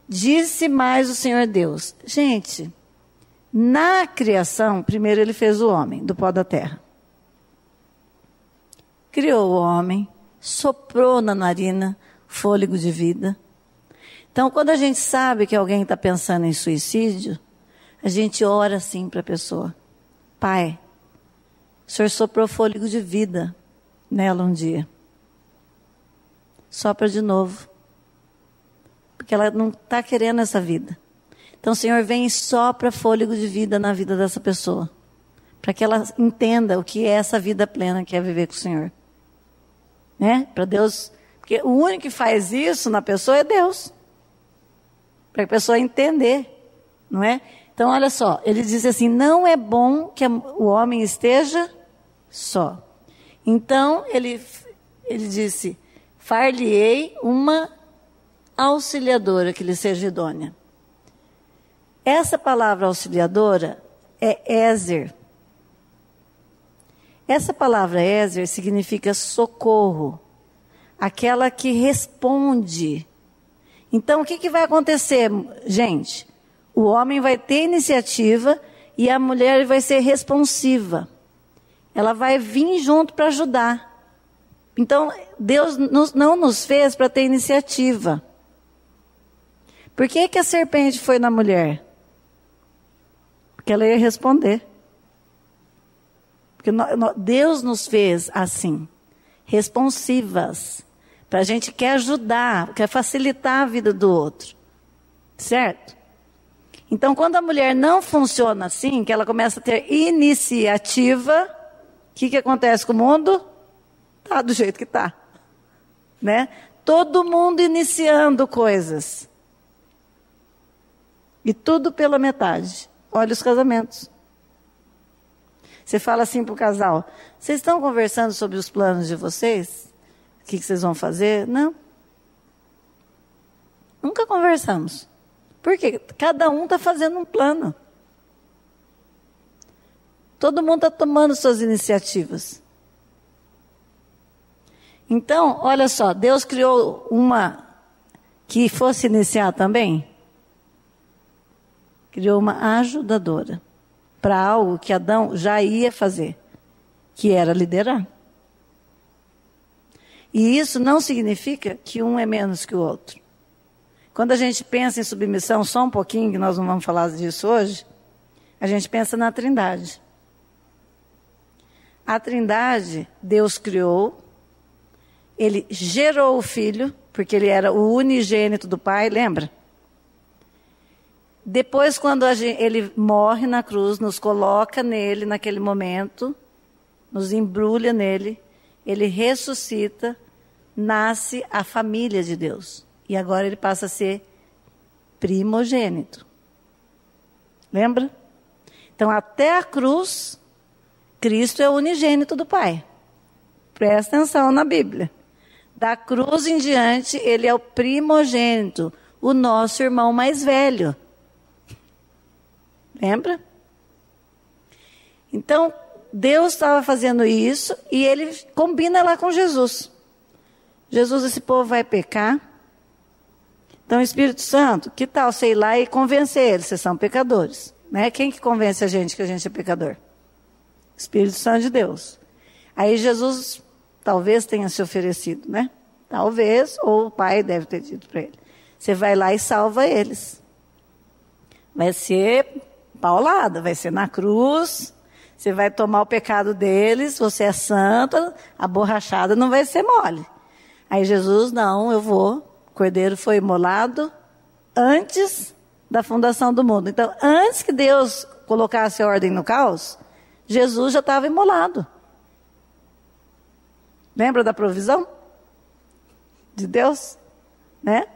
disse mais o Senhor Deus. Gente, na criação, primeiro ele fez o homem do pó da terra. Criou o homem, soprou na narina fôlego de vida. Então, quando a gente sabe que alguém está pensando em suicídio, a gente ora assim para a pessoa: Pai, o Senhor soprou fôlego de vida nela um dia. Sopra de novo. Porque ela não está querendo essa vida. Então, Senhor, vem e sopra fôlego de vida na vida dessa pessoa. Para que ela entenda o que é essa vida plena que é viver com o Senhor. Né? Para Deus. Porque o único que faz isso na pessoa é Deus. Para a pessoa entender. Não é? Então, olha só, ele diz assim: não é bom que o homem esteja só. Então, ele, ele disse: far-lhe-ei uma auxiliadora que lhe seja idônea. Essa palavra auxiliadora é Ézer. Essa palavra Ézer significa socorro, aquela que responde. Então, o que, que vai acontecer, gente? O homem vai ter iniciativa e a mulher vai ser responsiva. Ela vai vir junto para ajudar. Então, Deus não nos fez para ter iniciativa. Por que, que a serpente foi na mulher? Porque ela ia responder. Porque Deus nos fez assim, responsivas. Para a gente quer ajudar, quer facilitar a vida do outro. Certo? Então, quando a mulher não funciona assim, que ela começa a ter iniciativa, o que, que acontece com o mundo? Tá do jeito que tá, né? Todo mundo iniciando coisas e tudo pela metade. Olha os casamentos. Você fala assim para o casal: vocês estão conversando sobre os planos de vocês? O que, que vocês vão fazer? Não. Nunca conversamos. Porque cada um está fazendo um plano. Todo mundo está tomando suas iniciativas. Então, olha só, Deus criou uma que fosse iniciar também. Criou uma ajudadora para algo que Adão já ia fazer, que era liderar. E isso não significa que um é menos que o outro. Quando a gente pensa em submissão, só um pouquinho, que nós não vamos falar disso hoje, a gente pensa na Trindade. A Trindade, Deus criou, ele gerou o filho, porque ele era o unigênito do Pai, lembra? Depois, quando gente, ele morre na cruz, nos coloca nele naquele momento, nos embrulha nele, ele ressuscita, nasce a família de Deus. E agora ele passa a ser primogênito. Lembra? Então, até a cruz, Cristo é o unigênito do Pai. Presta atenção na Bíblia. Da cruz em diante, ele é o primogênito, o nosso irmão mais velho. Lembra? Então, Deus estava fazendo isso e ele combina lá com Jesus. Jesus, esse povo vai pecar, então, Espírito Santo, que tal ir lá e convencer eles, vocês são pecadores. Né? Quem que convence a gente que a gente é pecador? Espírito Santo de Deus. Aí Jesus talvez tenha se oferecido, né? Talvez, ou o pai deve ter dito para ele. Você vai lá e salva eles. Vai ser paulada, vai ser na cruz. Você vai tomar o pecado deles, você é santo, a borrachada não vai ser mole. Aí Jesus, não, eu vou cordeiro foi imolado antes da fundação do mundo. Então, antes que Deus colocasse ordem no caos, Jesus já estava imolado. Lembra da provisão de Deus? Né?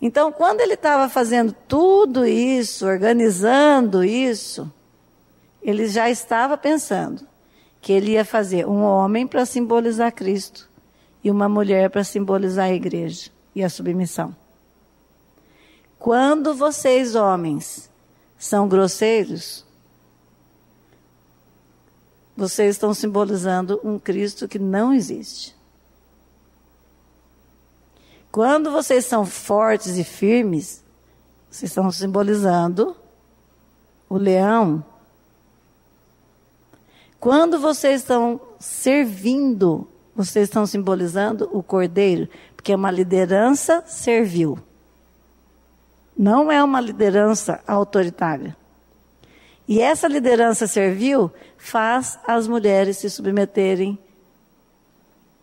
Então, quando ele estava fazendo tudo isso, organizando isso, ele já estava pensando que ele ia fazer um homem para simbolizar Cristo e uma mulher para simbolizar a igreja e a submissão. Quando vocês, homens, são grosseiros, vocês estão simbolizando um Cristo que não existe. Quando vocês são fortes e firmes, vocês estão simbolizando o leão. Quando vocês estão servindo vocês estão simbolizando o cordeiro, porque é uma liderança servil. Não é uma liderança autoritária. E essa liderança servil faz as mulheres se submeterem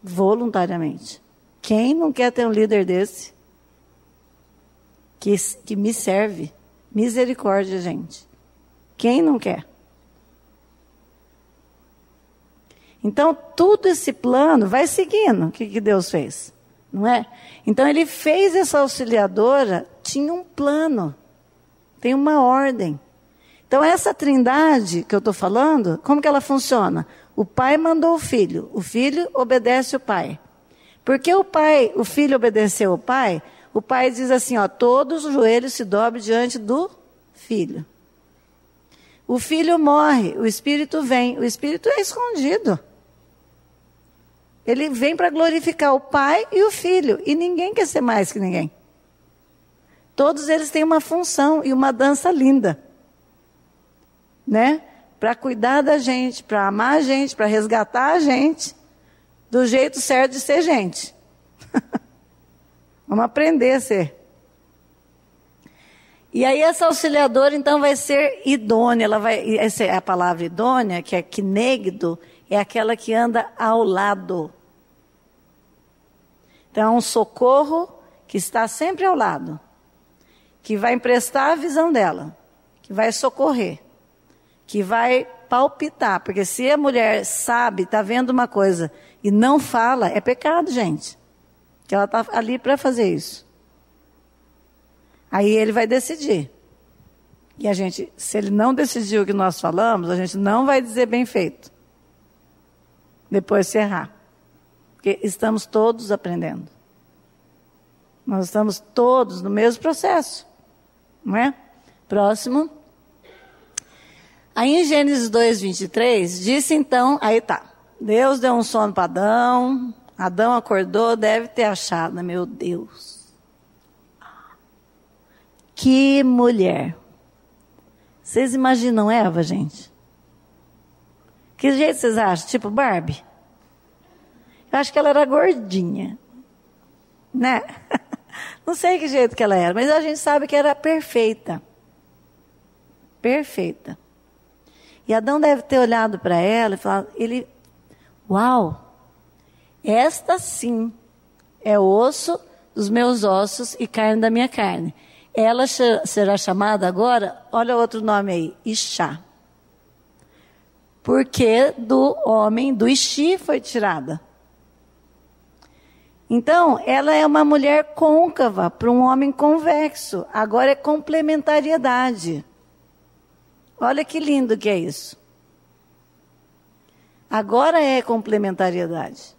voluntariamente. Quem não quer ter um líder desse? Que, que me serve. Misericórdia, gente. Quem não quer? Então, tudo esse plano vai seguindo o que, que Deus fez, não é? Então, ele fez essa auxiliadora, tinha um plano, tem uma ordem. Então, essa trindade que eu estou falando, como que ela funciona? O pai mandou o filho, o filho obedece o pai. Porque o pai, o filho obedeceu o pai, o pai diz assim, ó, todos os joelhos se dobrem diante do filho. O filho morre, o espírito vem, o espírito é escondido. Ele vem para glorificar o pai e o filho, e ninguém quer ser mais que ninguém. Todos eles têm uma função e uma dança linda. Né? Para cuidar da gente, para amar a gente, para resgatar a gente do jeito certo de ser gente. [laughs] Vamos aprender a ser. E aí essa auxiliadora então vai ser idônea, ela vai, essa é a palavra idônea, que é quinegdo, é aquela que anda ao lado. Então é um socorro que está sempre ao lado, que vai emprestar a visão dela, que vai socorrer, que vai palpitar, porque se a mulher sabe, está vendo uma coisa e não fala, é pecado, gente. Que ela está ali para fazer isso. Aí ele vai decidir. E a gente, se ele não decidir o que nós falamos, a gente não vai dizer bem feito. Depois se errar. Porque estamos todos aprendendo. Nós estamos todos no mesmo processo. Não é? Próximo. Aí em Gênesis 2, 23, disse então, aí tá. Deus deu um sono para Adão. Adão acordou, deve ter achado, meu Deus. Que mulher. Vocês imaginam Eva, gente? Que jeito vocês acham? Tipo Barbie? Eu acho que ela era gordinha. Né? [laughs] Não sei que jeito que ela era, mas a gente sabe que era perfeita. Perfeita. E Adão deve ter olhado para ela e falado, ele, uau, esta sim é osso dos meus ossos e carne da minha carne. Ela será chamada agora, olha outro nome aí, Ixá. Porque do homem, do Ixi, foi tirada. Então, ela é uma mulher côncava para um homem convexo. Agora é complementariedade. Olha que lindo que é isso. Agora é complementariedade.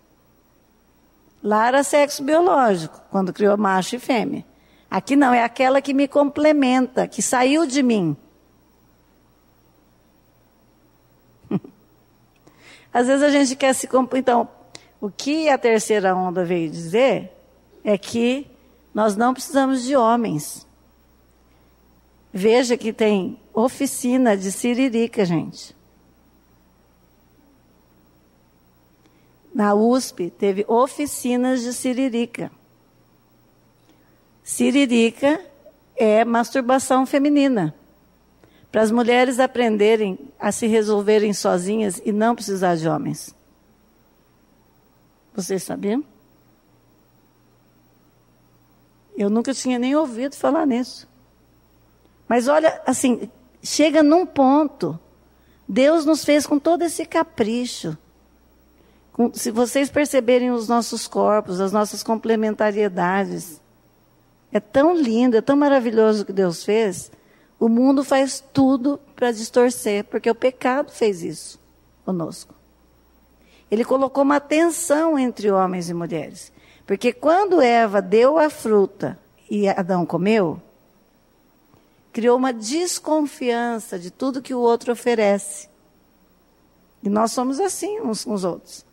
Lá era sexo biológico, quando criou macho e fêmea. Aqui não, é aquela que me complementa, que saiu de mim. [laughs] Às vezes a gente quer se. Então, o que a terceira onda veio dizer é que nós não precisamos de homens. Veja que tem oficina de siririca, gente. Na USP teve oficinas de siririca. Siririca é masturbação feminina. Para as mulheres aprenderem a se resolverem sozinhas e não precisar de homens. Vocês sabiam? Eu nunca tinha nem ouvido falar nisso. Mas olha, assim, chega num ponto. Deus nos fez com todo esse capricho. Com, se vocês perceberem os nossos corpos, as nossas complementariedades, é tão lindo, é tão maravilhoso o que Deus fez. O mundo faz tudo para distorcer, porque o pecado fez isso conosco. Ele colocou uma tensão entre homens e mulheres. Porque quando Eva deu a fruta e Adão comeu, criou uma desconfiança de tudo que o outro oferece. E nós somos assim uns com os outros.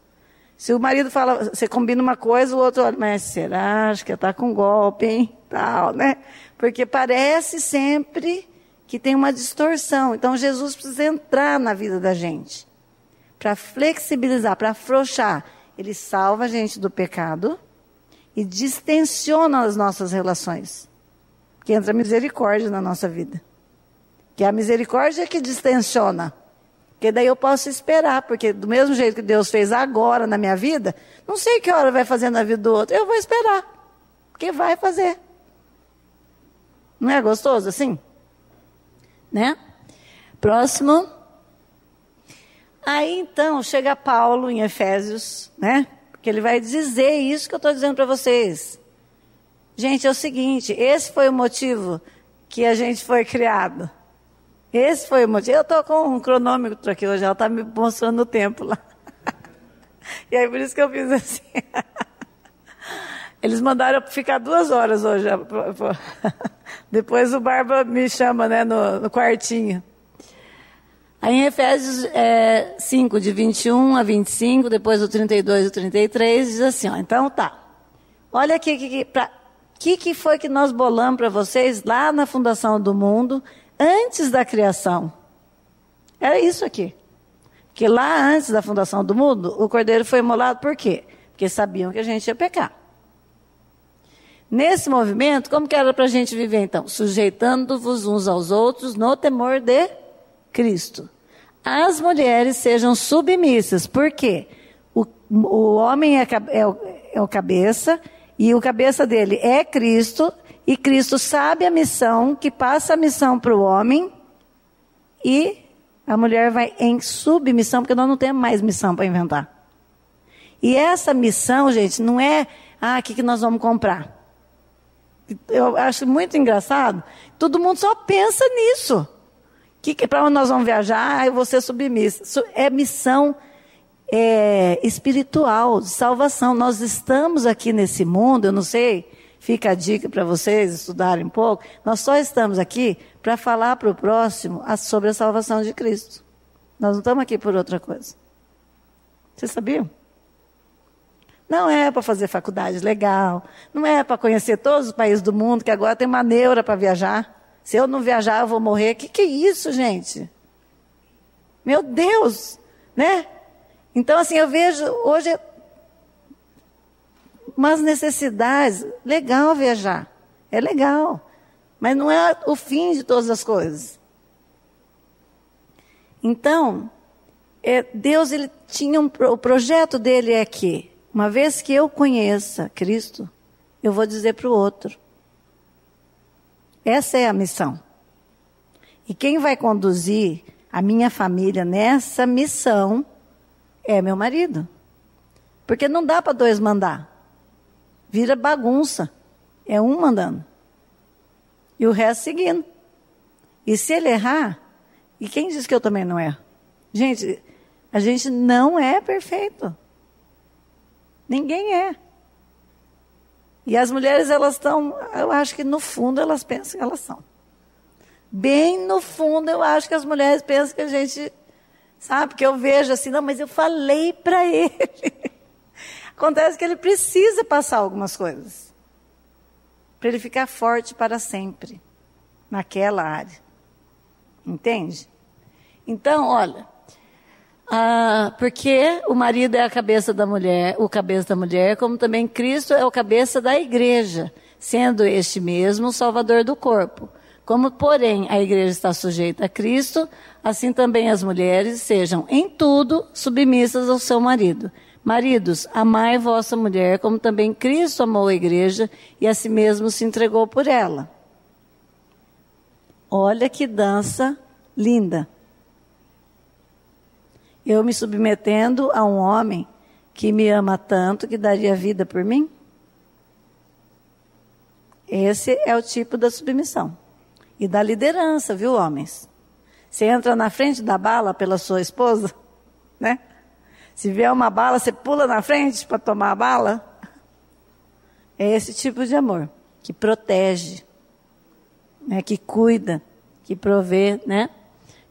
Se o marido fala, você combina uma coisa, o outro olha, mas será? Acho que está com golpe, hein? Tal, né? Porque parece sempre que tem uma distorção. Então Jesus precisa entrar na vida da gente para flexibilizar, para afrouxar. Ele salva a gente do pecado e distensiona as nossas relações. Que entra a misericórdia na nossa vida. Que é a misericórdia que distensiona. Porque daí eu posso esperar, porque do mesmo jeito que Deus fez agora na minha vida, não sei que hora vai fazer na vida do outro, eu vou esperar. Porque vai fazer. Não é gostoso assim? Né? Próximo. Aí então chega Paulo em Efésios, né? Porque ele vai dizer isso que eu estou dizendo para vocês. Gente, é o seguinte: esse foi o motivo que a gente foi criado. Esse foi o motivo. Eu estou com um cronômetro aqui hoje, ela está me mostrando o tempo lá. [laughs] E aí por isso que eu fiz assim. [laughs] Eles mandaram ficar duas horas hoje. [laughs] Depois o Barba me chama né, no, no quartinho. Aí em Efésios é, 5, de 21 a 25, depois o 32 e o 33, diz assim, ó, então tá. Olha aqui, que, que, pra, que, que foi que nós bolamos para vocês lá na fundação do mundo, antes da criação. Era isso aqui. Que lá antes da fundação do mundo, o cordeiro foi imolado por quê? Porque sabiam que a gente ia pecar. Nesse movimento, como que era para a gente viver então? Sujeitando-vos uns aos outros no temor de Cristo. As mulheres sejam submissas, por quê? O, o homem é, é, o, é o cabeça, e o cabeça dele é Cristo, e Cristo sabe a missão, que passa a missão para o homem, e a mulher vai em submissão, porque nós não temos mais missão para inventar. E essa missão, gente, não é, ah, o que, que nós vamos comprar? Eu acho muito engraçado, todo mundo só pensa nisso. Que, que para onde nós vamos viajar? Ah, eu vou ser submissa. É missão é, espiritual, de salvação. Nós estamos aqui nesse mundo, eu não sei, fica a dica para vocês estudarem um pouco. Nós só estamos aqui para falar para o próximo sobre a salvação de Cristo. Nós não estamos aqui por outra coisa. Vocês sabiam? Não é para fazer faculdade legal, não é para conhecer todos os países do mundo, que agora tem uma neura para viajar. Se eu não viajar, eu vou morrer. Que que é isso, gente? Meu Deus, né? Então, assim, eu vejo hoje umas necessidades. Legal viajar. É legal. Mas não é o fim de todas as coisas. Então, é, Deus ele tinha um, o projeto dele é que, uma vez que eu conheça Cristo, eu vou dizer para o outro. Essa é a missão. E quem vai conduzir a minha família nessa missão é meu marido. Porque não dá para dois mandar. Vira bagunça. É um mandando. E o resto seguindo. E se ele errar, e quem diz que eu também não erro? Gente, a gente não é perfeito. Ninguém é. E as mulheres, elas estão, eu acho que no fundo elas pensam que elas são. Bem no fundo, eu acho que as mulheres pensam que a gente Sabe? Que eu vejo assim, não, mas eu falei para [laughs] ele. Acontece que ele precisa passar algumas coisas. Para ele ficar forte para sempre. Naquela área. Entende? Então, olha. Ah, porque o marido é a cabeça da mulher, o cabeça da mulher, como também Cristo é o cabeça da igreja, sendo este mesmo o salvador do corpo. Como, porém, a igreja está sujeita a Cristo, assim também as mulheres sejam, em tudo, submissas ao seu marido. Maridos, amai vossa mulher, como também Cristo amou a igreja e a si mesmo se entregou por ela. Olha que dança linda. Eu me submetendo a um homem que me ama tanto que daria vida por mim? Esse é o tipo da submissão e da liderança, viu, homens? Você entra na frente da bala pela sua esposa, [laughs] né? Se vier uma bala, você pula na frente para tomar a bala. É esse tipo de amor que protege, né? que cuida, que provê, né?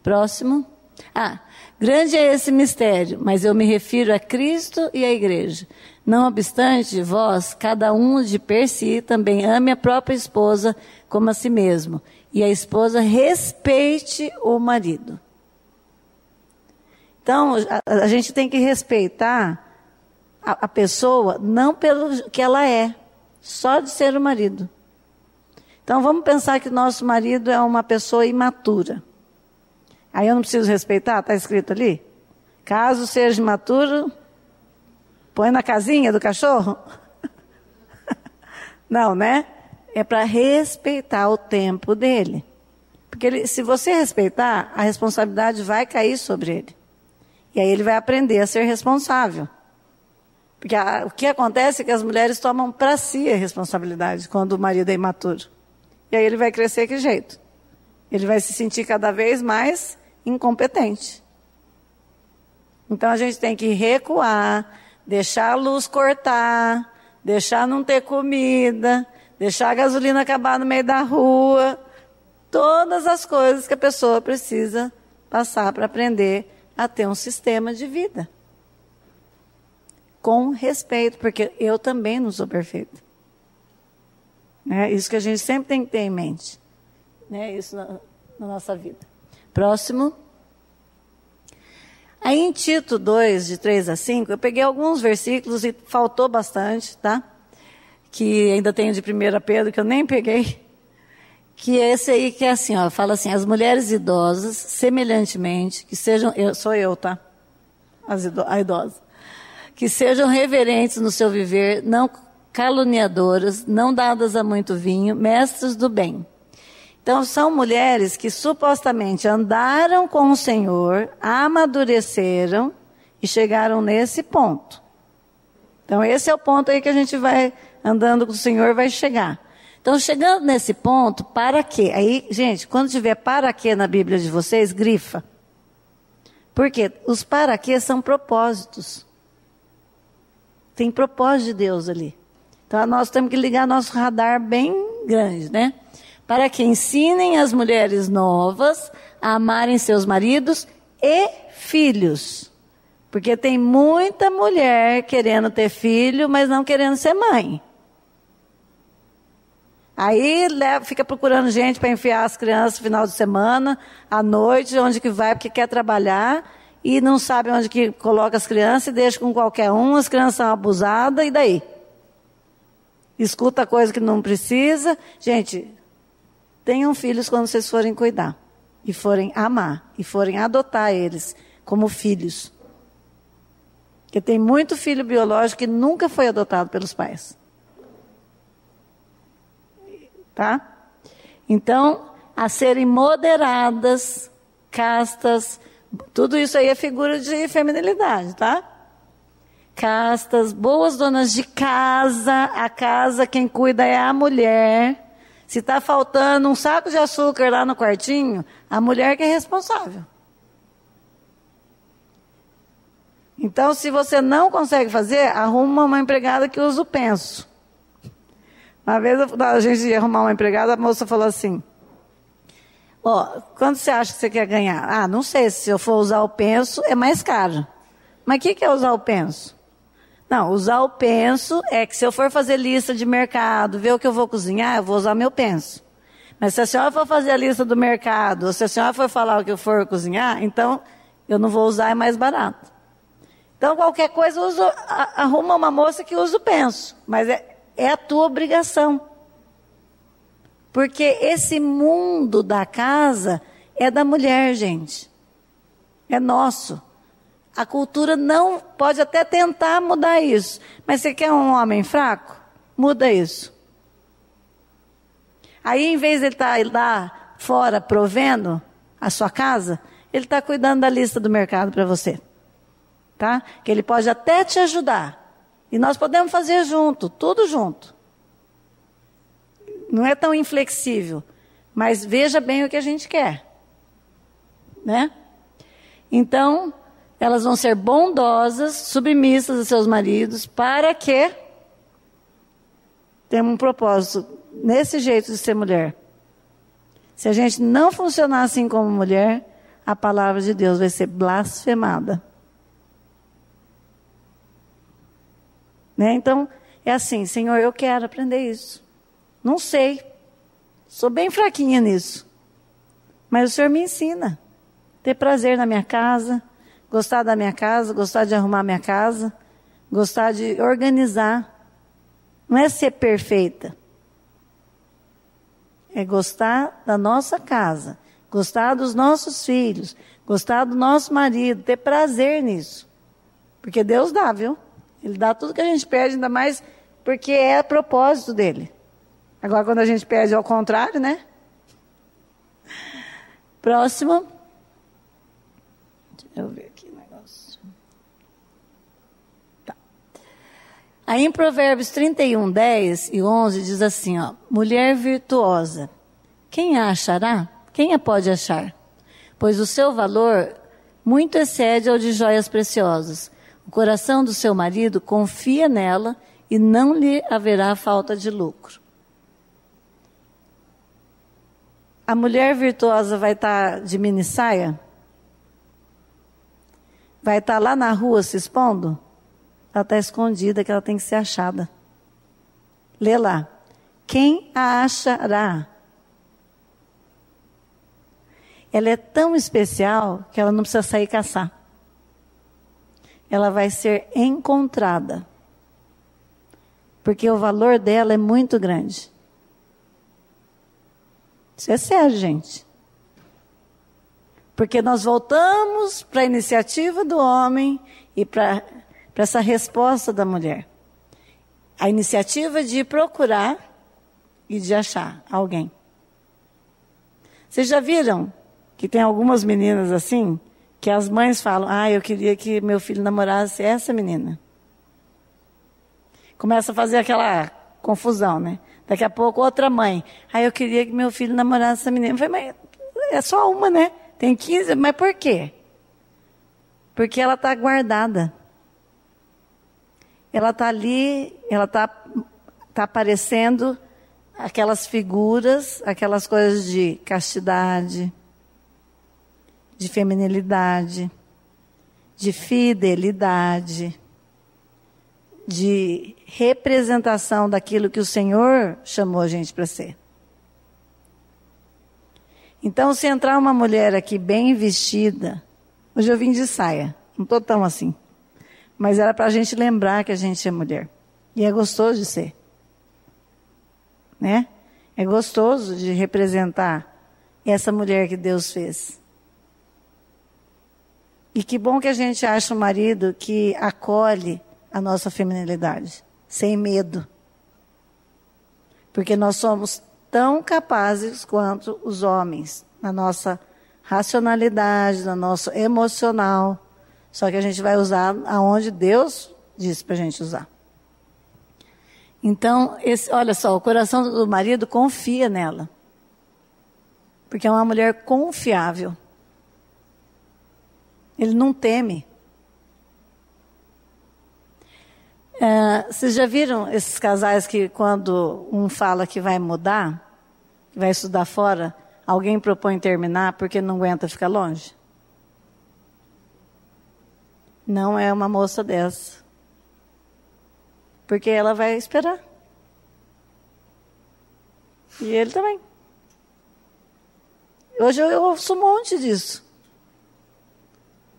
Próximo. Ah, grande é esse mistério, mas eu me refiro a Cristo e à igreja. Não obstante, vós, cada um de per si, também ame a própria esposa como a si mesmo, e a esposa respeite o marido. Então, a, a gente tem que respeitar a, a, pessoa não pelo que ela é, só de ser o marido. Então, vamos pensar que nosso marido é uma pessoa imatura. Aí eu não preciso respeitar, está escrito ali? Caso seja imaturo, põe na casinha do cachorro? [laughs] não, né? É para respeitar o tempo dele. Porque ele, se você respeitar, a responsabilidade vai cair sobre ele. E aí ele vai aprender a ser responsável. Porque a, o que acontece é que as mulheres tomam para si a responsabilidade quando o marido é imaturo. E aí ele vai crescer que jeito? Ele vai se sentir cada vez mais incompetente. Então a gente tem que recuar, deixar a luz cortar, deixar não ter comida, deixar a gasolina acabar no meio da rua. Todas as coisas que a pessoa precisa passar para aprender a ter um sistema de vida. Com respeito, porque eu também não sou perfeito. É isso que a gente sempre tem que ter em mente. Né? Isso na, na nossa vida. Próximo. Aí em Tito 2, de 3 a 5, eu peguei alguns versículos e faltou bastante, tá? Que ainda tenho de 1 Pedro, que eu nem peguei. Que é esse aí que é assim, ó, fala assim, as mulheres idosas, semelhantemente, que sejam, eu, sou eu, tá? As ido, a idosa. Que sejam reverentes no seu viver, não caluniadoras, não dadas a muito vinho, mestras do bem. Então, são mulheres que supostamente andaram com o Senhor, amadureceram e chegaram nesse ponto. Então, esse é o ponto aí que a gente vai andando com o Senhor, vai chegar. Então, chegando nesse ponto, para quê? Aí, gente, quando tiver para quê na Bíblia de vocês, grifa. Porque os para quê são propósitos. Tem propósito de Deus ali. Então nós temos que ligar nosso radar bem grande, né? Para que ensinem as mulheres novas a amarem seus maridos e filhos. Porque tem muita mulher querendo ter filho, mas não querendo ser mãe. Aí leva, fica procurando gente para enfiar as crianças no final de semana, à noite, onde que vai, porque quer trabalhar, e não sabe onde que coloca as crianças e deixa com qualquer um, as crianças são abusadas, e daí? escuta coisa que não precisa. Gente, tenham filhos quando vocês forem cuidar, e forem amar, e forem adotar eles como filhos. Porque tem muito filho biológico que nunca foi adotado pelos pais. Tá? Então, a serem moderadas, castas, tudo isso aí é figura de feminilidade, tá? castas, boas donas de casa. A casa, quem cuida é a mulher. Se está faltando um saco de açúcar lá no quartinho, a mulher que é responsável. Então, se você não consegue fazer, arruma uma empregada que usa o penso. Uma vez a gente ia arrumar uma empregada, a moça falou assim: Ó, oh, quanto você acha que você quer ganhar? Ah, não sei, se eu for usar o penso, é mais caro. Mas o que, que é usar o penso? Não, usar o penso é que se eu for fazer lista de mercado, ver o que eu vou cozinhar, eu vou usar meu penso. Mas se a senhora for fazer a lista do mercado, ou se a senhora for falar o que eu for cozinhar, então eu não vou usar, é mais barato. Então qualquer coisa, uso, arruma uma moça que usa o penso. Mas é, é a tua obrigação. Porque esse mundo da casa é da mulher, gente. É nosso. A cultura não pode até tentar mudar isso. Mas você quer um homem fraco? Muda isso. Aí, em vez de ele estar tá lá fora provendo a sua casa, ele está cuidando da lista do mercado para você. Tá? Que ele pode até te ajudar. E nós podemos fazer junto, tudo junto. Não é tão inflexível, mas veja bem o que a gente quer. Né? Então, elas vão ser bondosas, submissas a seus maridos, para que tenham um propósito nesse jeito de ser mulher. Se a gente não funcionar assim como mulher, a palavra de Deus vai ser blasfemada. Né? Então, é assim, Senhor, eu quero aprender isso. Não sei. Sou bem fraquinha nisso. Mas o Senhor me ensina. Ter prazer na minha casa, gostar da minha casa, gostar de arrumar minha casa, gostar de organizar. Não é ser perfeita. É gostar da nossa casa, gostar dos nossos filhos, gostar do nosso marido, ter prazer nisso. Porque Deus dá, viu? Ele dá tudo que a gente pede, ainda mais porque é propósito dele. Agora, quando a gente pede ao contrário, né? Próximo. Deixa eu ver. Aí em Provérbios 31, 10 e 11 diz assim, ó, mulher virtuosa, quem a achará? Quem a pode achar? Pois o seu valor muito excede ao de joias preciosas. O coração do seu marido confia nela e não lhe haverá falta de lucro. A mulher virtuosa vai estar de mini saia? Vai estar lá na rua se expondo? Ela está escondida, que ela tem que ser achada. Lê lá. Quem a achará? Ela é tão especial que ela não precisa sair caçar. Ela vai ser encontrada. Porque o valor dela é muito grande. Isso é sério, gente. Porque nós voltamos para a iniciativa do homem e para essa resposta da mulher. A iniciativa de procurar e de achar alguém. Vocês já viram que tem algumas meninas assim, que as mães falam: Ah, eu queria que meu filho namorasse essa menina. Começa a fazer aquela confusão, né? Daqui a pouco, outra mãe. Ah, eu queria que meu filho namorasse essa menina. Falei, mas é só uma, né? Tem 15, mas por quê? Porque ela está guardada. Ela está ali, ela está tá aparecendo aquelas figuras, aquelas coisas de castidade, de feminilidade, de fidelidade, de representação daquilo que o Senhor chamou a gente para ser. Então, se entrar uma mulher aqui bem vestida, hoje eu vim de saia, não estou tão assim, mas era para a gente lembrar que a gente é mulher. E é gostoso de ser. Né? É gostoso de representar essa mulher que Deus fez. E que bom que a gente acha um marido que acolhe a nossa feminilidade, sem medo. Porque nós somos tão capazes quanto os homens, na nossa racionalidade, no nosso emocional. Só que a gente vai usar aonde Deus disse para a gente usar. Então, esse, olha só, o coração do marido confia nela. Porque é uma mulher confiável. Ele não teme. É, vocês já viram esses casais que, quando um fala que vai mudar, vai estudar fora, alguém propõe terminar porque não aguenta ficar longe? Não é uma moça dessa. Porque ela vai esperar. E ele também. Hoje eu ouço um monte disso.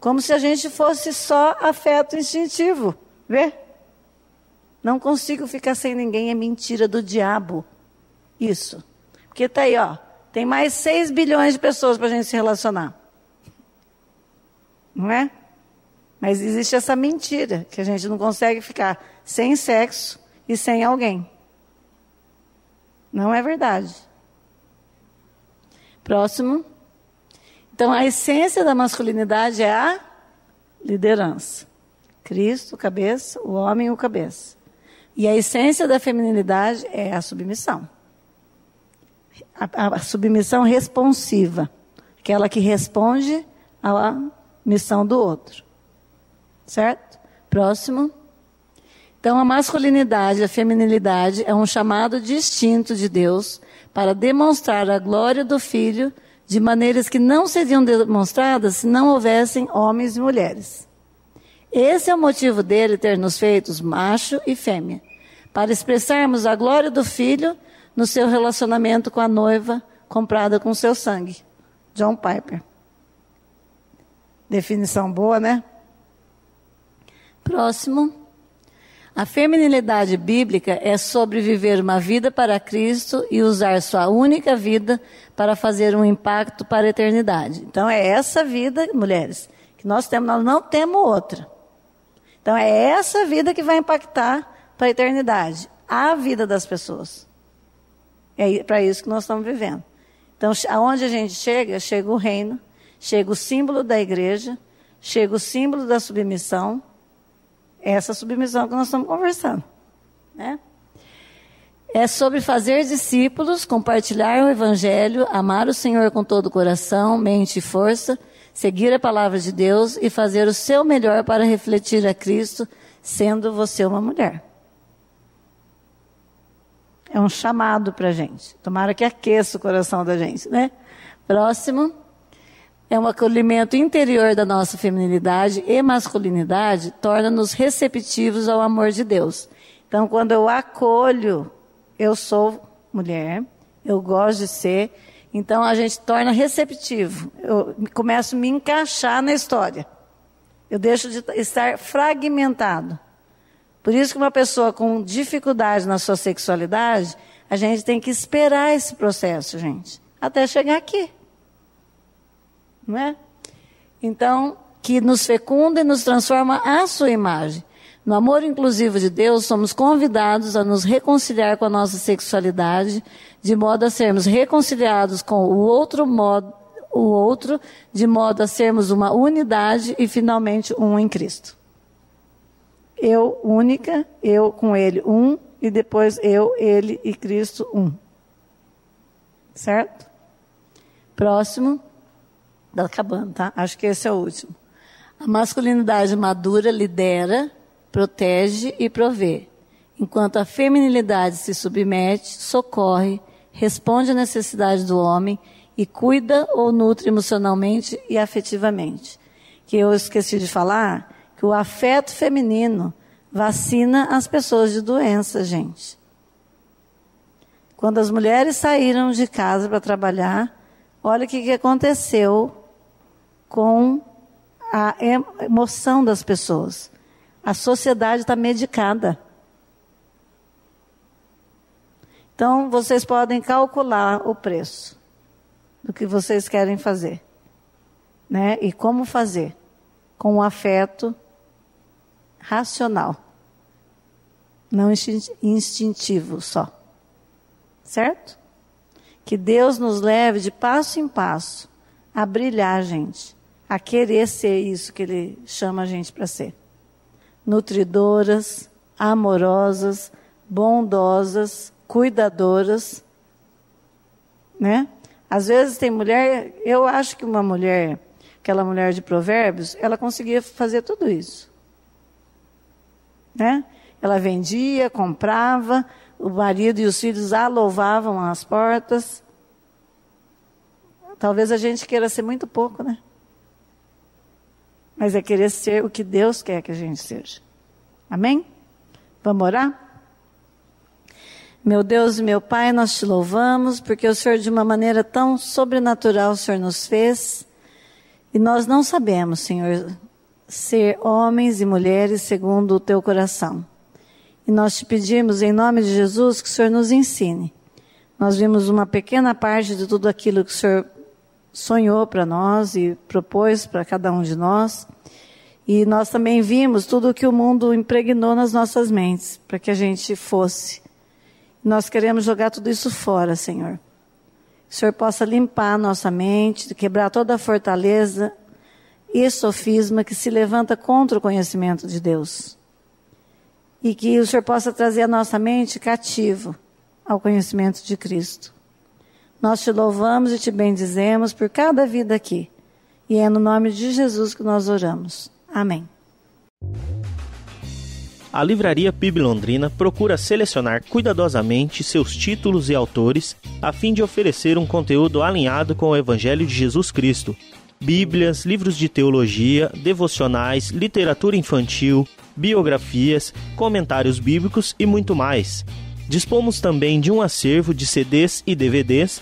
Como se a gente fosse só afeto instintivo. Vê? Não consigo ficar sem ninguém, é mentira do diabo. Isso. Porque tá aí, ó. Tem mais 6 bilhões de pessoas para a gente se relacionar. Não é? Mas existe essa mentira, que a gente não consegue ficar sem sexo e sem alguém. Não é verdade. Próximo. Então, a essência da masculinidade é a liderança. Cristo, cabeça, o homem, o cabeça. E a essência da feminilidade é a submissão. A, a, submissão responsiva, aquela que responde à missão do outro. Certo? Próximo. Então, a masculinidade, a feminilidade é um chamado distinto de Deus para demonstrar a glória do Filho de maneiras que não seriam demonstradas se não houvessem homens e mulheres. Esse é o motivo dele ter nos feitos macho e fêmea, para expressarmos a glória do filho no seu relacionamento com a noiva comprada com seu sangue. John Piper. Definição boa, né? Próximo. A feminilidade bíblica é sobre viver uma vida para Cristo e usar sua única vida para fazer um impacto para a eternidade. Então é essa vida, mulheres, que nós temos, nós não temos outra. Então é essa vida que vai impactar para a eternidade, a vida das pessoas. É para isso que nós estamos vivendo. Então, aonde a gente chega, chega o reino, chega o símbolo da igreja, chega o símbolo da submissão, essa submissão que nós estamos conversando. Né? É sobre fazer discípulos, compartilhar o Evangelho, amar o Senhor com todo o coração, mente e força, seguir a palavra de Deus e fazer o seu melhor para refletir a Cristo, sendo você uma mulher. É um chamado para a gente. Tomara que aqueça o coração da gente, né? Próximo. É um acolhimento interior da nossa feminilidade e masculinidade, torna-nos receptivos ao amor de Deus. Então, quando eu acolho, eu sou mulher, eu gosto de ser, então a gente torna receptivo. Eu começo a me encaixar na história. Eu deixo de estar fragmentado. Por isso que uma pessoa com dificuldade na sua sexualidade, a gente tem que esperar esse processo, gente, até chegar aqui. Não é? Então, que nos fecunda e nos transforma à sua imagem. No amor inclusivo de Deus, somos convidados a nos reconciliar com a nossa sexualidade, de modo a sermos reconciliados com o outro modo, o outro, de modo a sermos uma unidade e finalmente um em Cristo eu única, eu com ele um, e depois eu, ele e Cristo um. Certo? Próximo. Está acabando, tá? Acho que esse é o último. A masculinidade madura lidera, protege e provê, enquanto a feminilidade se submete, socorre, responde à necessidade do homem e cuida ou nutre emocionalmente e afetivamente. Que eu esqueci de falar, que o afeto feminino vacina as pessoas de doença, gente. Quando as mulheres saíram de casa para trabalhar, olha o que, que aconteceu com a emoção das pessoas. A sociedade está medicada. Então, vocês podem calcular o preço do que vocês querem fazer. Né? E como fazer? Com o afeto racional, não instintivo só. Certo? Que Deus nos leve de passo em passo a brilhar, gente, a querer ser isso que Ele chama a gente para ser. Nutridoras, amorosas, bondosas, cuidadoras, né? Às vezes tem mulher, eu acho que uma mulher, aquela mulher de provérbios, ela conseguia fazer tudo isso. Né? Ela vendia, comprava, o marido e os filhos a louvavam às portas. Talvez a gente queira ser muito pouco, né? Mas é querer ser o que Deus quer que a gente seja. Amém? Vamos orar? Meu Deus e meu Pai, nós te louvamos porque o Senhor, de uma maneira tão sobrenatural, o Senhor nos fez. E nós não sabemos, Senhor, ser homens e mulheres segundo o teu coração. E nós te pedimos, em nome de Jesus, que o Senhor nos ensine. Nós vimos uma pequena parte de tudo aquilo que o Senhor sonhou para nós e propôs para cada um de nós. E nós também vimos tudo o que o mundo impregnou nas nossas mentes, para que a gente fosse. Nós queremos jogar tudo isso fora, Senhor. Que o Senhor possa limpar a nossa mente, quebrar toda a fortaleza e sofisma que se levanta contra o conhecimento de Deus. E que o Senhor possa trazer a nossa mente cativo ao conhecimento de Cristo. Nós te louvamos e te bendizemos por cada vida aqui. E é no nome de Jesus que nós oramos. Amém. A Livraria PIB Londrina procura selecionar cuidadosamente seus títulos e autores a fim de oferecer um conteúdo alinhado com o Evangelho de Jesus Cristo Bíblias, livros de teologia, devocionais, literatura infantil, biografias, comentários bíblicos e muito mais. Dispomos também de um acervo de CDs e DVDs